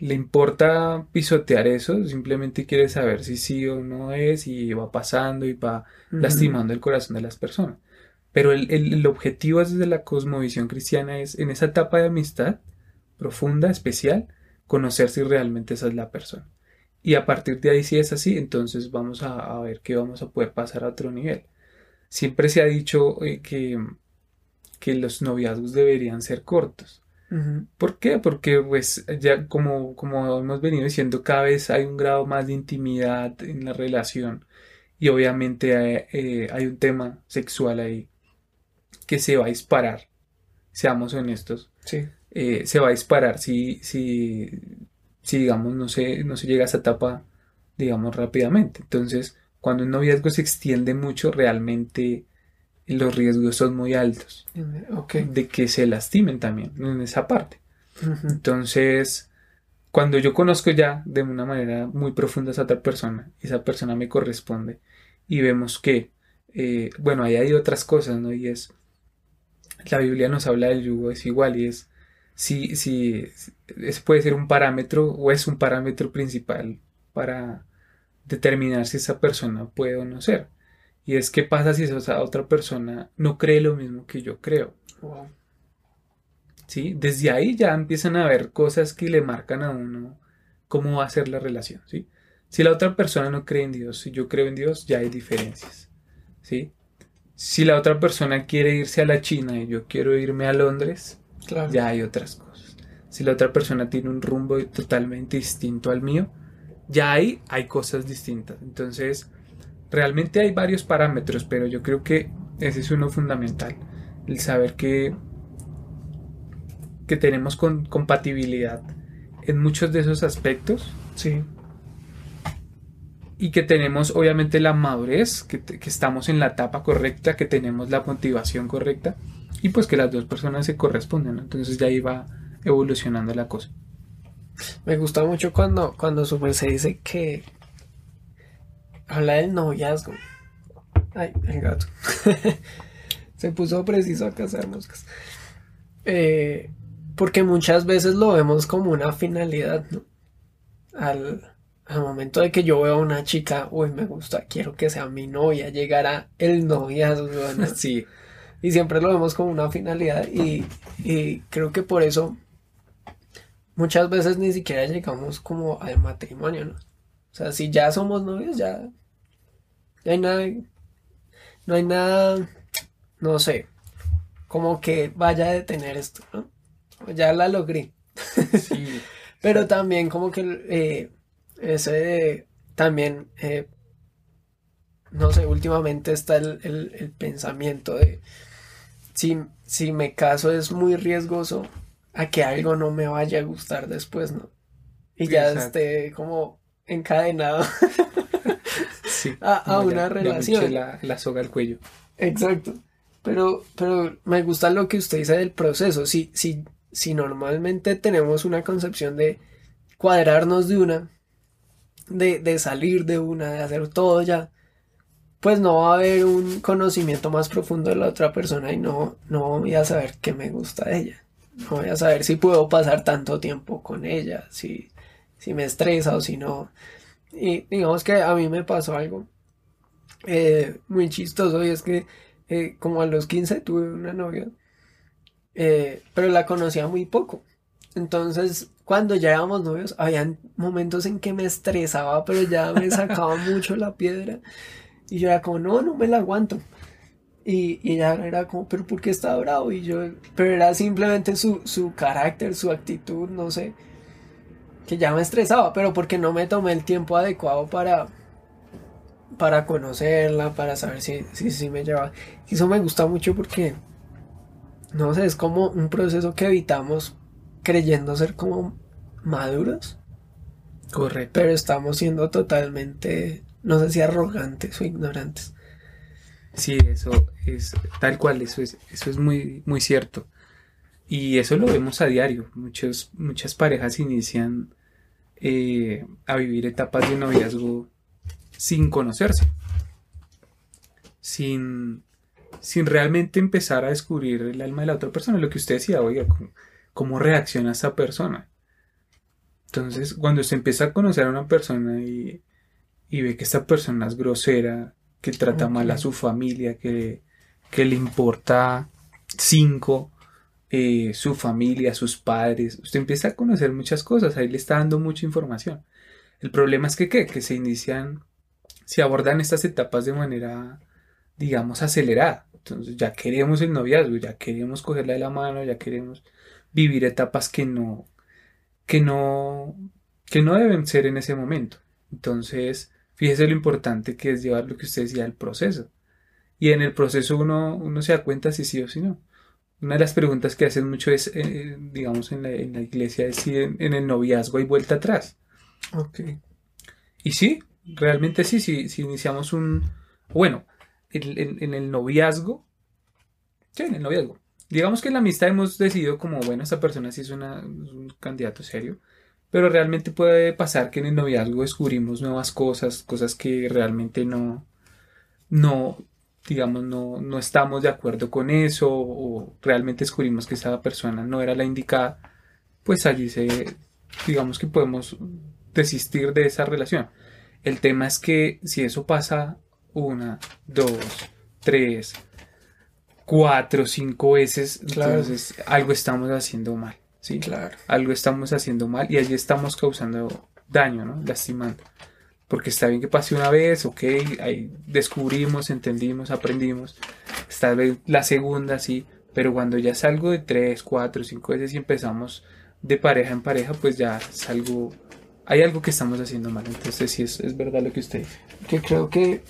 le importa pisotear eso, simplemente quiere saber si sí o no es y va pasando y va lastimando el corazón de las personas. Pero el, el, objetivo desde la cosmovisión cristiana es en esa etapa de amistad profunda, especial, conocer si realmente esa es la persona. Y a partir de ahí, si es así, entonces vamos a, a ver que vamos a poder pasar a otro nivel. Siempre se ha dicho eh, que, que los noviazgos deberían ser cortos. ¿Por qué? Porque pues ya como, como hemos venido diciendo, cada vez hay un grado más de intimidad en la relación y obviamente hay, eh, hay un tema sexual ahí que se va a disparar, seamos honestos. Sí. Eh, se va a disparar si, si, si digamos, no se, no se llega a esa etapa, digamos, rápidamente. Entonces, cuando un noviazgo se extiende mucho, realmente los riesgos son muy altos de que se lastimen también en esa parte. Entonces, cuando yo conozco ya de una manera muy profunda a esa otra persona, esa persona me corresponde y vemos que, eh, bueno, ahí hay otras cosas, ¿no? Y es, la Biblia nos habla del yugo es igual y es, si, si, es, puede ser un parámetro o es un parámetro principal para determinar si esa persona puede o no ser. Y es qué pasa si esa otra persona no cree lo mismo que yo creo. ¿Sí? Desde ahí ya empiezan a haber cosas que le marcan a uno cómo va a ser la relación. ¿sí? Si la otra persona no cree en Dios, si yo creo en Dios, ya hay diferencias. ¿sí? Si la otra persona quiere irse a la China y yo quiero irme a Londres, ya hay otras cosas. Si la otra persona tiene un rumbo totalmente distinto al mío, ya ahí hay cosas distintas. Entonces, realmente hay varios parámetros, pero yo creo que ese es uno fundamental. El saber que, que tenemos compatibilidad en muchos de esos aspectos. Sí. Y que tenemos obviamente la madurez, que, que estamos en la etapa correcta, que tenemos la motivación correcta y pues que las dos personas se corresponden. Entonces ya ahí va evolucionando la cosa. Me gusta mucho cuando, cuando se dice que habla del noviazgo. Ay, el gato. se puso preciso a cazar moscas. Eh, porque muchas veces lo vemos como una finalidad, ¿no? Al, al momento de que yo veo a una chica, uy, me gusta, quiero que sea mi novia, llegará el noviazgo. ¿no? Sí. Y siempre lo vemos como una finalidad y, y creo que por eso muchas veces ni siquiera llegamos como al matrimonio, ¿no? O sea, si ya somos novios, ya, ya hay nada, no hay nada, no sé, como que vaya a detener esto, ¿no? Ya la logré. Sí. Pero también como que eh, ese también, eh, no sé, últimamente está el, el pensamiento de si, si me caso es muy riesgoso a que algo no me vaya a gustar después, ¿no? Y ya esté como encadenado a, una relación. La, soga al cuello. Exacto. Pero, pero me gusta lo que usted dice del proceso. Si, si, si normalmente tenemos una concepción de cuadrarnos de una, de, de salir de una, de hacer todo ya, pues no va a haber un conocimiento más profundo de la otra persona y no, no voy a saber qué me gusta de ella. No voy a saber si puedo pasar tanto tiempo con ella, si, si me estresa o si no. Y digamos que a mí me pasó algo eh, muy chistoso y es que eh, como a los 15 tuve una novia, eh, pero la conocía muy poco. Entonces, cuando ya éramos novios, habían momentos en que me estresaba, pero ya me sacaba mucho la piedra. Y yo era como, no, no me la aguanto. Y, y ella era como, pero ¿por qué está bravo? Y yo, pero era simplemente su, su carácter, su actitud, no sé, que ya me estresaba, pero porque no me tomé el tiempo adecuado para, para conocerla, para saber si, si, si me llevaba. Y eso me gusta mucho porque, no sé, es como un proceso que evitamos creyendo ser como maduros. Correcto. Pero estamos siendo totalmente no sé si arrogantes o ignorantes. Sí, eso es tal cual, eso es, eso es muy, muy cierto. Y eso lo vemos a diario. Muchos, muchas parejas inician eh, a vivir etapas de noviazgo sin conocerse. Sin, sin realmente empezar a descubrir el alma de la otra persona. Lo que usted decía, oiga, cómo, cómo reacciona esa persona. Entonces, cuando se empieza a conocer a una persona y y ve que esta persona es grosera, que trata mal a su familia, que, que le importa cinco, eh, su familia, sus padres. Usted empieza a conocer muchas cosas, ahí le está dando mucha información. El problema es que, ¿qué? que se inician, se abordan estas etapas de manera, digamos, acelerada. Entonces ya queremos el noviazgo, ya queremos cogerla de la mano, ya queremos vivir etapas que no, que no, que no deben ser en ese momento. Entonces, fíjese lo importante que es llevar lo que usted decía, el proceso. Y en el proceso uno, uno se da cuenta si sí o si no. Una de las preguntas que hacen mucho es, eh, digamos, en la, iglesia, es si en, el noviazgo hay vuelta atrás. Ok. Y sí, realmente sí, si, iniciamos un... Bueno, en, el noviazgo, sí, en el noviazgo. Digamos que en la amistad hemos decidido como, bueno, esta persona sí es, un candidato serio, pero realmente puede pasar que en el noviazgo descubrimos nuevas cosas, cosas que realmente no, no, digamos, no, no estamos de acuerdo con eso, o realmente descubrimos que esa persona no era la indicada, pues allí se, digamos que podemos desistir de esa relación. El tema es que si eso pasa una, dos, tres, cuatro, cinco veces, entonces algo estamos haciendo mal. ¿sí? Claro. Algo estamos haciendo mal y allí estamos causando daño, ¿no? Lastimando. Porque está bien que pase una vez, ok, ahí descubrimos, entendimos, aprendimos. Está la segunda, sí, pero cuando ya salgo de tres, cuatro, cinco veces y empezamos de pareja en pareja, pues ya salgo, hay algo que estamos haciendo mal. Entonces sí, es, es verdad lo que usted dice. Que creo que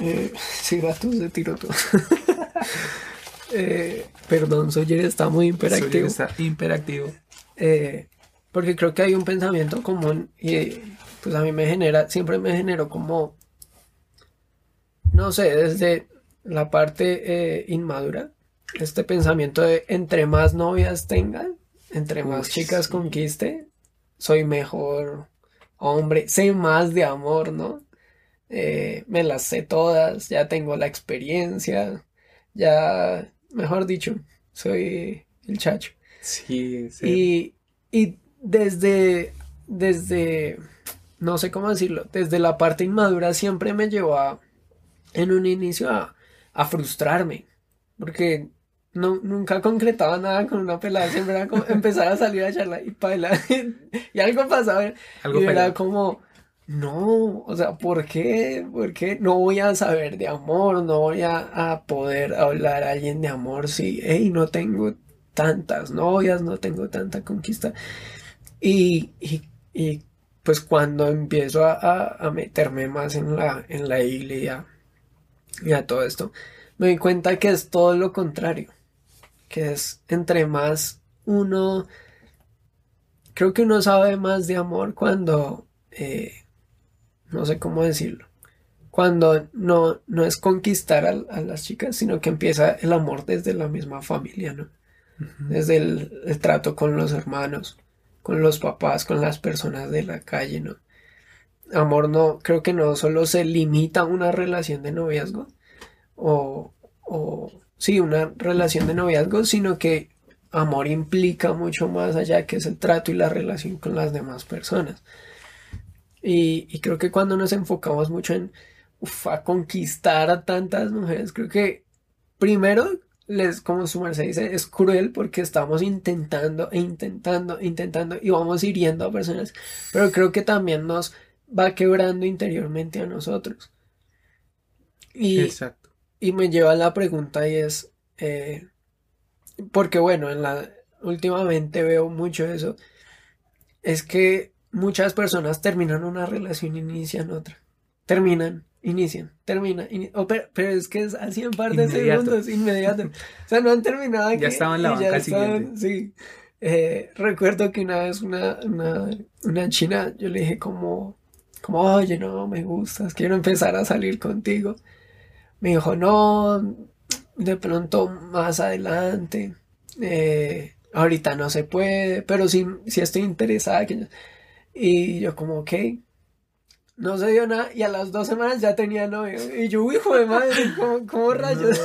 eh, sí, gatos de tiro eh, perdón, Soyer está muy imperactivo. está imperactivo. Eh, porque creo que hay un pensamiento común y pues a mí me genera, siempre me generó como, no sé, desde la parte eh, inmadura, este pensamiento de entre más novias tengan, entre más chicas conquiste, soy mejor hombre, sé más de amor, ¿no? Eh, me las sé todas, ya tengo la experiencia, ya, mejor dicho, soy el chacho. Sí, sí. Y, y desde, desde, no sé cómo decirlo, desde la parte inmadura siempre me llevó a, en un inicio a, a frustrarme, porque no, nunca concretaba nada con una pelada, siempre era como empezar a salir a charlar y bailar y algo pasaba, algo y era como no, o sea, ¿por qué? ¿Por qué no voy a saber de amor? No voy a, poder hablar a alguien de amor si, hey, no tengo tantas novias, no tengo tanta conquista. Y, y, pues cuando empiezo a, meterme más en la, en la iglesia y a todo esto, me doy cuenta que es todo lo contrario, que es entre más uno, creo que uno sabe más de amor cuando... Eh, no sé cómo decirlo. Cuando no, no es conquistar a, las chicas, sino que empieza el amor desde la misma familia, ¿no? Desde el, trato con los hermanos, con los papás, con las personas de la calle, ¿no? Amor no, creo que no solo se limita a una relación de noviazgo, o, o sí, una relación de noviazgo, sino que amor implica mucho más allá que es el trato y la relación con las demás personas. Y, creo que cuando nos enfocamos mucho en a conquistar a tantas mujeres, creo que primero, les, como su merced dice, es cruel porque estamos intentando e intentando, e intentando y vamos hiriendo a personas, pero creo que también nos va quebrando interiormente a nosotros. Y, Exacto. y me lleva a la pregunta y es, eh, porque bueno, en la, últimamente veo mucho eso, es que muchas personas terminan una relación y inician otra. Terminan, inician, terminan. pero, es que es así en par de segundos, inmediato. O sea, no han terminado aquí. Ya estaban en la banca siguiente. Sí. Eh, recuerdo que una vez una, una, china, yo le dije como, como, oye, no, me gustas, quiero empezar a salir contigo. Me dijo, no, de pronto más adelante, eh, ahorita no se puede, pero sí, sí estoy interesada. Que y yo como, ok, no se dio nada y a las dos semanas ya tenía novio. Y yo, hijo de madre, ¿cómo, rayos?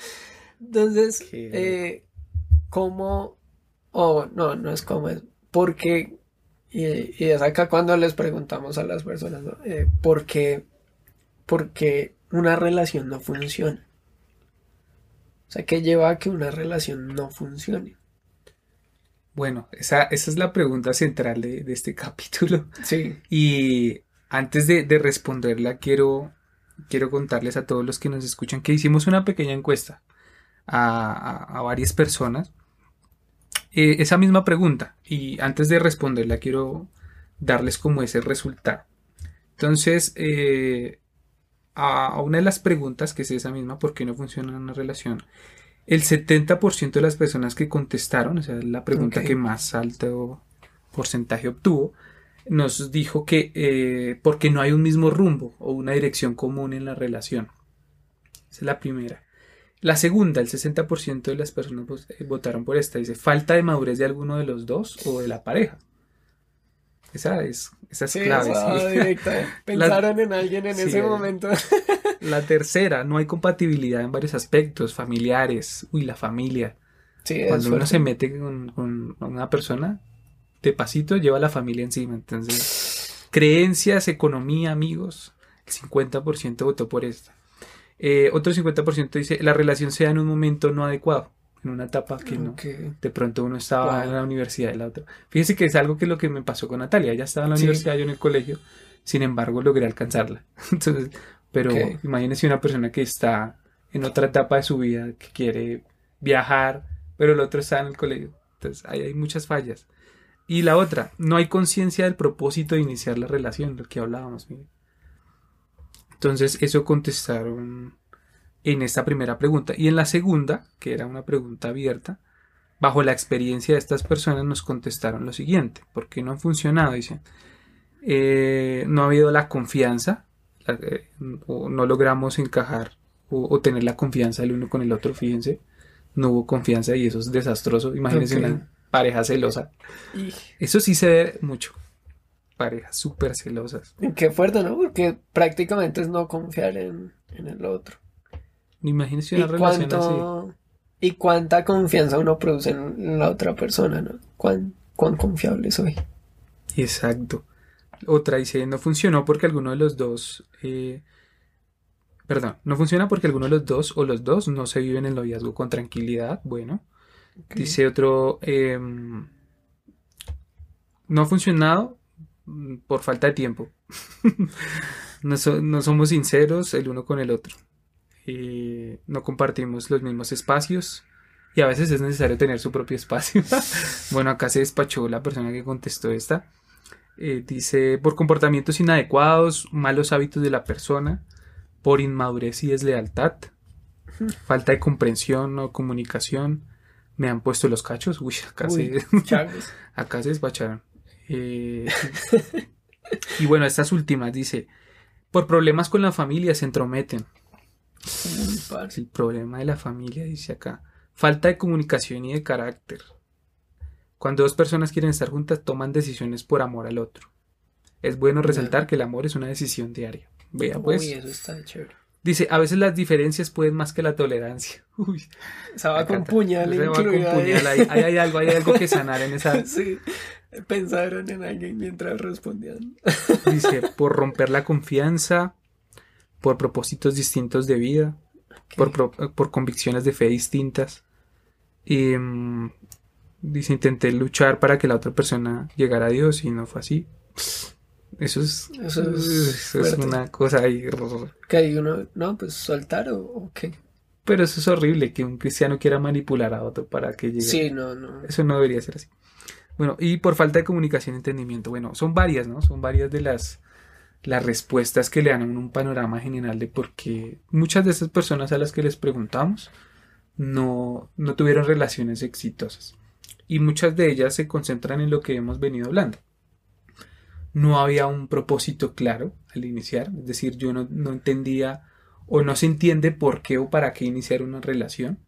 Entonces, eh, ¿cómo? Oh, no, no es como es. Porque, y, y, es acá cuando les preguntamos a las personas, ¿no? Eh, ¿por qué, porque una relación no funciona? O sea, ¿qué lleva a que una relación no funcione? Bueno, esa, esa es la pregunta central de, este capítulo. Sí. Y antes de, responderla, quiero quiero contarles a todos los que nos escuchan que hicimos una pequeña encuesta a, varias personas. Eh, esa misma pregunta. Y antes de responderla, quiero darles como ese resultado. Entonces, eh, a una de las preguntas, que es esa misma, ¿por qué no funciona una relación? El 70% de las personas que contestaron, o sea, la pregunta que más alto porcentaje obtuvo, nos dijo que eh, porque no hay un mismo rumbo o una dirección común en la relación. Esa es la primera. La segunda, el 60% de las personas eh, votaron por esta. Dice, falta de madurez de alguno de los dos o de la pareja. Esa es, esa es clave. Pensaron en alguien en ese momento. la tercera, no hay compatibilidad en varios aspectos, familiares. Uy, la familia. Cuando uno se mete con, con una persona, de pasito lleva a la familia encima. Entonces, creencias, economía, amigos, el 50% votó por esta. Eh, otro 50% dice, la relación sea en un momento no adecuado, en una etapa que no. De pronto uno estaba en la universidad y la otra. Fíjese que es algo que es lo que me pasó con Natalia. Ella estaba en la universidad, yo en el colegio. Sin embargo, logré alcanzarla. Entonces, pero imagínese una persona que está en otra etapa de su vida, que quiere viajar, pero el otro está en el colegio. Entonces, ahí hay muchas fallas. Y la otra, no hay conciencia del propósito de iniciar la relación, lo que hablábamos. Entonces, eso contestaron en esta primera pregunta. Y en la segunda, que era una pregunta abierta, bajo la experiencia de estas personas nos contestaron lo siguiente, porque no ha funcionado, dicen. Eh, no ha habido la confianza, eh, o no logramos encajar o, tener la confianza el uno con el otro, fíjense, no hubo confianza y eso es desastroso, imagínense pareja celosa. Eso sí se ve mucho. Parejas súper celosas. Qué fuerte, ¿no? Porque prácticamente es no confiar en, el otro. Imagínese una relación así. Y cuánta confianza uno produce en la otra persona, ¿no? Cuán, cuán confiable soy. Exacto. Otra dice, no funcionó porque alguno de los dos... Eh, perdón, no funciona porque alguno de los dos o los dos no se viven en el noviazgo con tranquilidad. Bueno, Dice otro, em, no ha funcionado por falta de tiempo. no, somos sinceros el uno con el otro. no compartimos los mismos espacios y a veces es necesario tener su propio espacio. bueno, acá se despachó la persona que contestó esta. Eh, dice, por comportamientos inadecuados, malos hábitos de la persona, por inmadurez y deslealtad, falta de comprensión o comunicación, me han puesto los cachos. Uy, acá, se, acá se despacharon. Eh, y bueno, estas últimas dice, por problemas con la familia se entrometen. El problema de la familia, dice acá. Falta de comunicación y de carácter. Cuando dos personas quieren estar juntas, toman decisiones por amor al otro. Es bueno resaltar que el amor es una decisión diaria. Vea pues. eso está chévere. Dice, a veces las diferencias pueden más que la tolerancia. Uy, se va con puñal. Se va con puñal. Ahí, hay, algo, hay algo que sanar en esa. Sí, pensaron en alguien mientras respondían. Dice, por romper la confianza, por propósitos distintos de vida, por, por, convicciones de fe distintas. Y, mm, dice, intenté luchar para que la otra persona llegara a Dios y no fue así. Eso es, eso es, una cosa ahí. Que hay uno, no, pues soltar o, qué. Pero eso es horrible, que un cristiano quiera manipular a otro para que llegue. Sí, no, no. Eso no debería ser así. Bueno, y por falta de comunicación y entendimiento. Bueno, son varias, ¿no? Son varias de las, las respuestas que le dan un panorama general de por qué muchas de esas personas a las que les preguntamos no, no tuvieron relaciones exitosas. Y muchas de ellas se concentran en lo que hemos venido hablando no había un propósito claro al iniciar, es decir, yo no, entendía o no se entiende por qué o para qué iniciar una relación.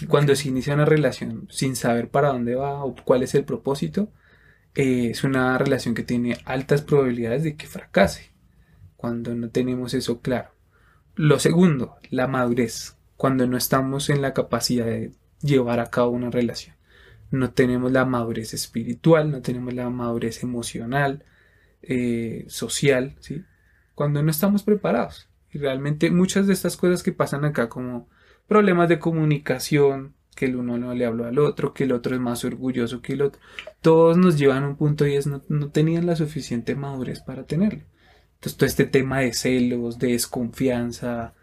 Y cuando se inicia una relación sin saber para dónde va o cuál es el propósito, eh, es una relación que tiene altas probabilidades de que fracase cuando no tenemos eso claro. Lo segundo, la madurez, cuando no estamos en la capacidad de llevar a cabo una relación. No tenemos la madurez espiritual, no tenemos la madurez emocional, eh, social, ¿sí? Cuando no estamos preparados. Y realmente muchas de estas cosas que pasan acá como problemas de comunicación, que el uno no le habló al otro, que el otro es más orgulloso que el otro, todos nos llevan a un punto y es no, no tenían la suficiente madurez para tenerlo. Entonces todo este tema de celos, de desconfianza,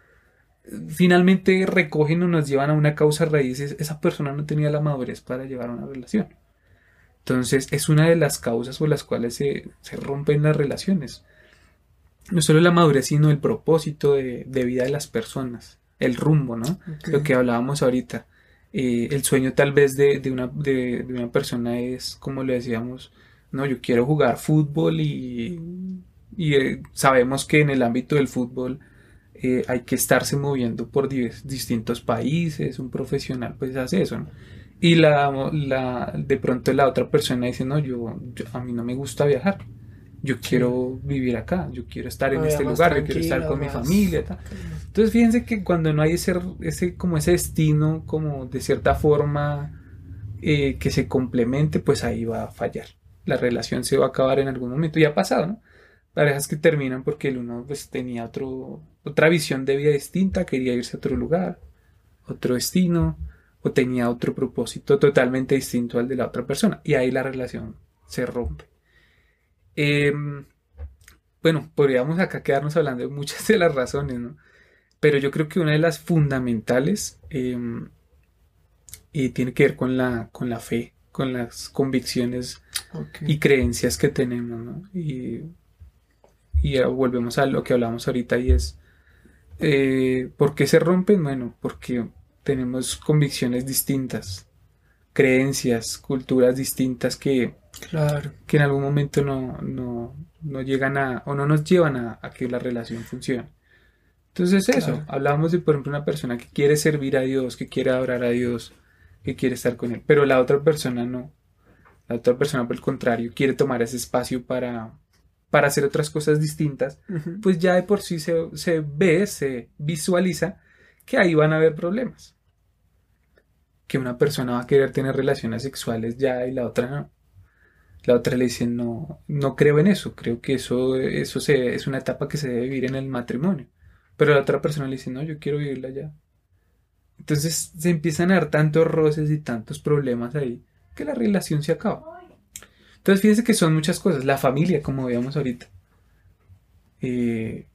finalmente recogen o nos llevan a una causa raíz. Esa persona no tenía la madurez para llevar una relación. Entonces es una de las causas por las cuales se, rompen las relaciones. No solo la madurez, sino el propósito de, vida de las personas, el rumbo, ¿no? Lo que hablábamos ahorita. Eh, el sueño tal vez de, una, de, una persona es, como le decíamos, no, yo quiero jugar fútbol y, y eh, sabemos que en el ámbito del fútbol eh, hay que estarse moviendo por distintos países, un profesional pues hace eso, Y la, la, de pronto la otra persona dice, no, yo, a mí no me gusta viajar, yo quiero vivir acá, yo quiero estar en este lugar, yo quiero estar con mi familia. Entonces fíjense que cuando no hay ese, ese, como ese destino, como de cierta forma eh, que se complemente, pues ahí va a fallar. La relación se va a acabar en algún momento, y ha pasado, ¿no? parejas que terminan porque el uno pues tenía otro, otra visión de vida distinta, quería irse a otro lugar, otro destino, o tenía otro propósito totalmente distinto al de la otra persona. Y ahí la relación se rompe. Em, bueno, podríamos acá quedarnos hablando de muchas de las razones, ¿no? Pero yo creo que una de las fundamentales em, y tiene que ver con la, con la fe, con las convicciones y creencias que tenemos, ¿no? Y y volvemos a lo que hablamos ahorita y es, eh, ¿por qué se rompen? Bueno, porque tenemos convicciones distintas, creencias, culturas distintas que, claro. que en algún momento no, no, llegan a, o no nos llevan a, que la relación funcione. Entonces eso, hablamos de, por ejemplo, una persona que quiere servir a Dios, que quiere adorar a Dios, que quiere estar con Él, pero la otra persona no. La otra persona, por el contrario, quiere tomar ese espacio para, para hacer otras cosas distintas, pues ya de por sí se, se, ve, se visualiza que ahí van a haber problemas. Que una persona va a querer tener relaciones sexuales ya y la otra no. La otra le dice, no, no creo en eso, creo que eso, eso es una etapa que se debe vivir en el matrimonio. Pero la otra persona le dice, no, yo quiero vivirla ya. Entonces se empiezan a dar tantos roces y tantos problemas ahí que la relación se acaba. Entonces fíjense que son muchas cosas. La familia, como veíamos ahorita. Eh,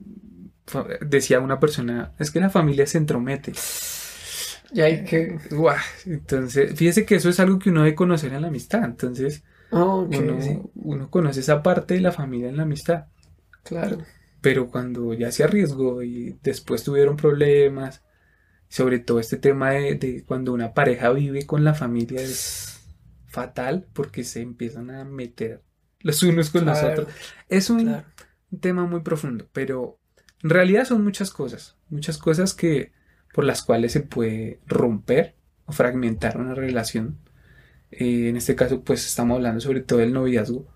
decía una persona, es que la familia se entromete. Y hay que... Entonces, fíjese que eso es algo que uno debe conocer en la amistad. Entonces, uno, conoce esa parte de la familia en la amistad. Claro. Pero cuando ya se arriesgó y después tuvieron problemas, sobre todo este tema de, de cuando una pareja vive con la familia, es, fatal porque se empiezan a meter los unos con los otros. Es un tema muy profundo, pero en realidad son muchas cosas, muchas cosas que por las cuales se puede romper o fragmentar una relación. Eh, en este caso, pues estamos hablando sobre todo del noviazgo,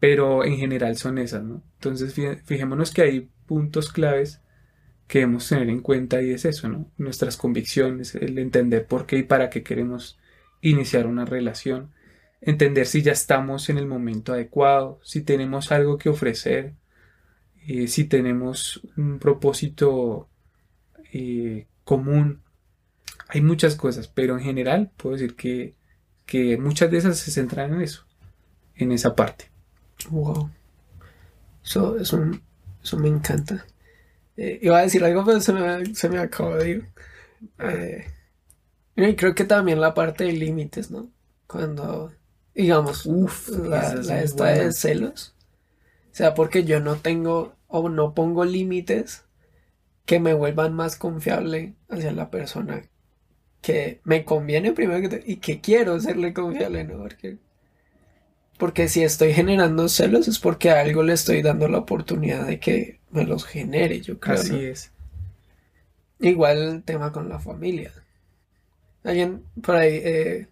pero en general son esas, ¿no? Entonces, fijémonos que hay puntos claves que debemos tener en cuenta y es eso, ¿no? Nuestras convicciones, el entender por qué y para qué queremos iniciar una relación, entender si ya estamos en el momento adecuado, si tenemos algo que ofrecer, eh, si tenemos un propósito eh, común. Hay muchas cosas, pero en general puedo decir que, muchas de esas se centran en eso, en esa parte. Wow. Eso, eso, me encanta. Eh, iba a decir algo, pero se me, se me acabó de ir. Ah. Y creo que también la parte de límites, ¿no? Cuando, digamos, Uf, la, esta de celos. O sea, porque yo no tengo o no pongo límites que me vuelvan más confiable hacia la persona que me conviene primero que y que quiero serle confiable, ¿no? Porque, porque si estoy generando celos es porque a algo le estoy dando la oportunidad de que me los genere, yo creo. Así es. Igual el tema con la familia. Alguien por ahí eh,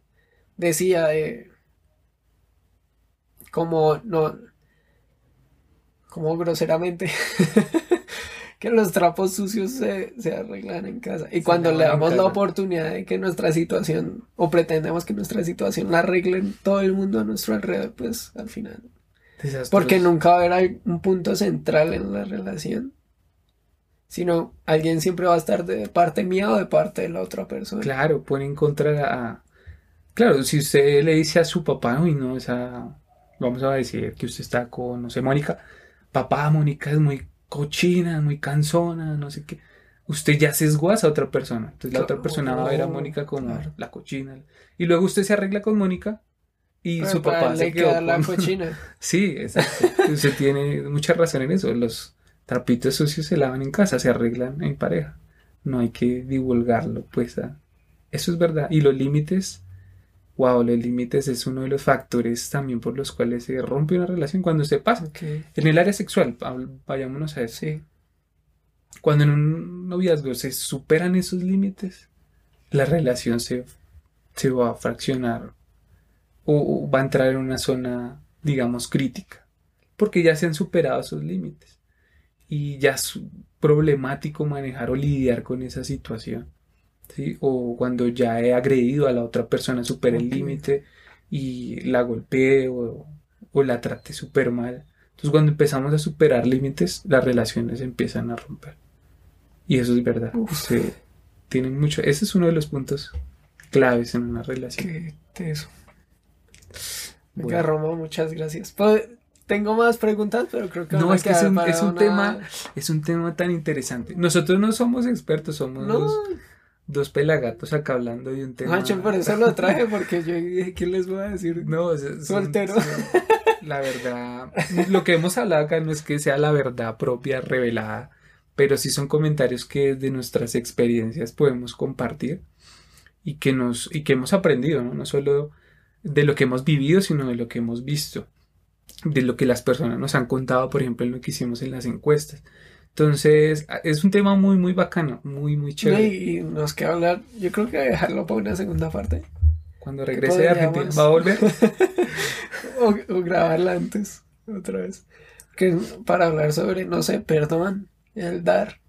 decía eh, como no como groseramente que los trapos sucios se, arreglan en casa. Y cuando le damos la oportunidad de que nuestra situación o pretendemos que nuestra situación la arreglen todo el mundo a nuestro alrededor pues al final. Porque nunca va a haber un punto central en la relación sino alguien siempre va a estar de parte mía o de parte de la otra persona. Claro, puede encontrar a... Claro, si usted le dice a su papá, uy, no, esa... Vamos a decir que usted está con, no sé, Mónica, papá, Mónica es muy cochina, muy cansona, no sé qué. Usted ya sesgó a esa otra persona. Entonces la otra persona va a ver a Mónica como la cochina. Y luego usted se arregla con Mónica y su papá se quedó la cochina. sí, exacto. Usted tiene mucha razón en eso. Los trapitos sucios se lavan en casa, se arreglan en pareja. No hay que divulgarlo, pues. Eso es verdad. Y los límites wow, los límites es uno de los factores también por los cuales se rompe una relación cuando se pasa. En el área sexual, vayámonos a eso. Cuando en un noviazgo se superan esos límites, la relación se, se va a fraccionar o, va a entrar en una zona, digamos, crítica, porque ya se han superado esos límites y ya es problemático manejar o lidiar con esa situación. O cuando ya he agredido a la otra persona, superé el límite y la golpeé o, la traté súper mal. Entonces cuando empezamos a superar límites, las relaciones empiezan a romper. Y eso es verdad. tienen mucho. Ese es uno de los puntos claves en una relación. Qué eso. Venga, Roma, muchas gracias. Pues, tengo más preguntas, pero creo que no es que es un, tema es un tema tan interesante. Nosotros no somos expertos, somos dos pelagatos acá hablando de un tema. Macho, por eso lo traje, porque yo dije, ¿qué les voy a decir? No, soltero. la verdad, lo que hemos hablado acá no es que sea la verdad propia, revelada, pero sí son comentarios que de nuestras experiencias podemos compartir y que nos, y que hemos aprendido, ¿no? No solo de lo que hemos vivido, sino de lo que hemos visto, de lo que las personas nos han contado, por ejemplo, en lo que hicimos en las encuestas. Entonces, es un tema muy, muy bacano, muy, muy chévere. Y nos queda hablar, yo creo que dejarlo para una segunda parte. Cuando regrese de Argentina, ¿va a volver? o, grabarla antes, otra vez. Que para hablar sobre, no sé, perdón, el dar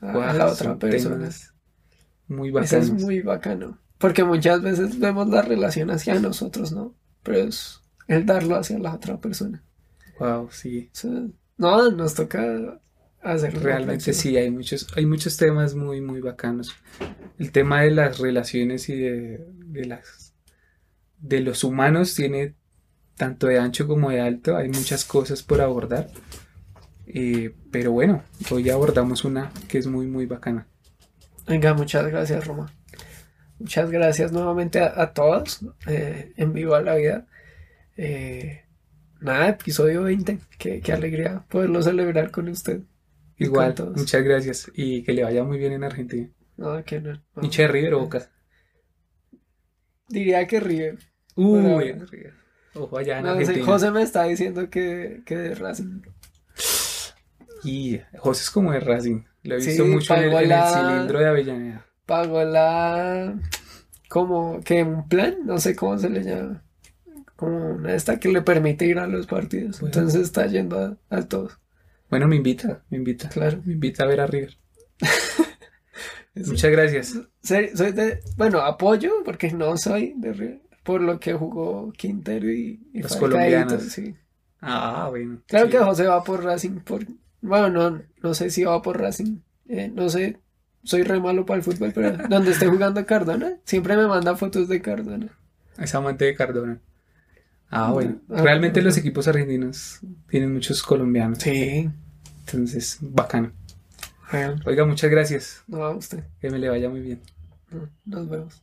a, la otra persona. Muy bacano. es muy bacano. Porque muchas veces vemos la relación hacia nosotros, ¿no? Pero es el darlo hacia la otra persona. Wow, sí. no, nos toca Realmente sí, hay muchos, hay muchos temas muy, muy bacanos. El tema de las relaciones y de, las de los humanos tiene tanto de ancho como de alto, hay muchas cosas por abordar. Eh, pero bueno, hoy abordamos una que es muy, muy bacana. Venga, muchas gracias, Roma. Muchas gracias nuevamente a, todos eh, en Vivo a la Vida. Eh, nada, episodio 20. Qué, qué alegría poderlo celebrar con usted. Igual, muchas gracias y que le vaya muy bien en Argentina. No, que no. ¿Hincha de River o Boca? Diría que River. Uy, River. Ojo allá en Argentina. José me está diciendo que, que de Racing. Y José es como de Racing. Lo he visto mucho en el, cilindro de Avellaneda. Pagó la. como que un plan, no sé cómo se le llama. Como una esta que le permite ir a los partidos. Entonces está yendo a, a todos. Bueno, me invita, me invita. Claro. Me invita a ver a River. Muchas gracias. Soy, de, bueno, apoyo porque no soy de River, por lo que jugó Quintero y, los colombianos. Sí. Ah, bueno. Claro que José va por Racing, por, bueno, no, no sé si va por Racing, eh, no sé, soy re malo para el fútbol, pero donde esté jugando Cardona, siempre me manda fotos de Cardona. Es amante de Cardona. Ah, bueno. Ah, Realmente los equipos argentinos tienen muchos colombianos. Sí. Entonces, bacano. Oiga, muchas gracias. No, a usted. Que me le vaya muy bien. Nos vemos.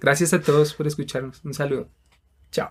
Gracias a todos por escucharnos. Un saludo. Chao.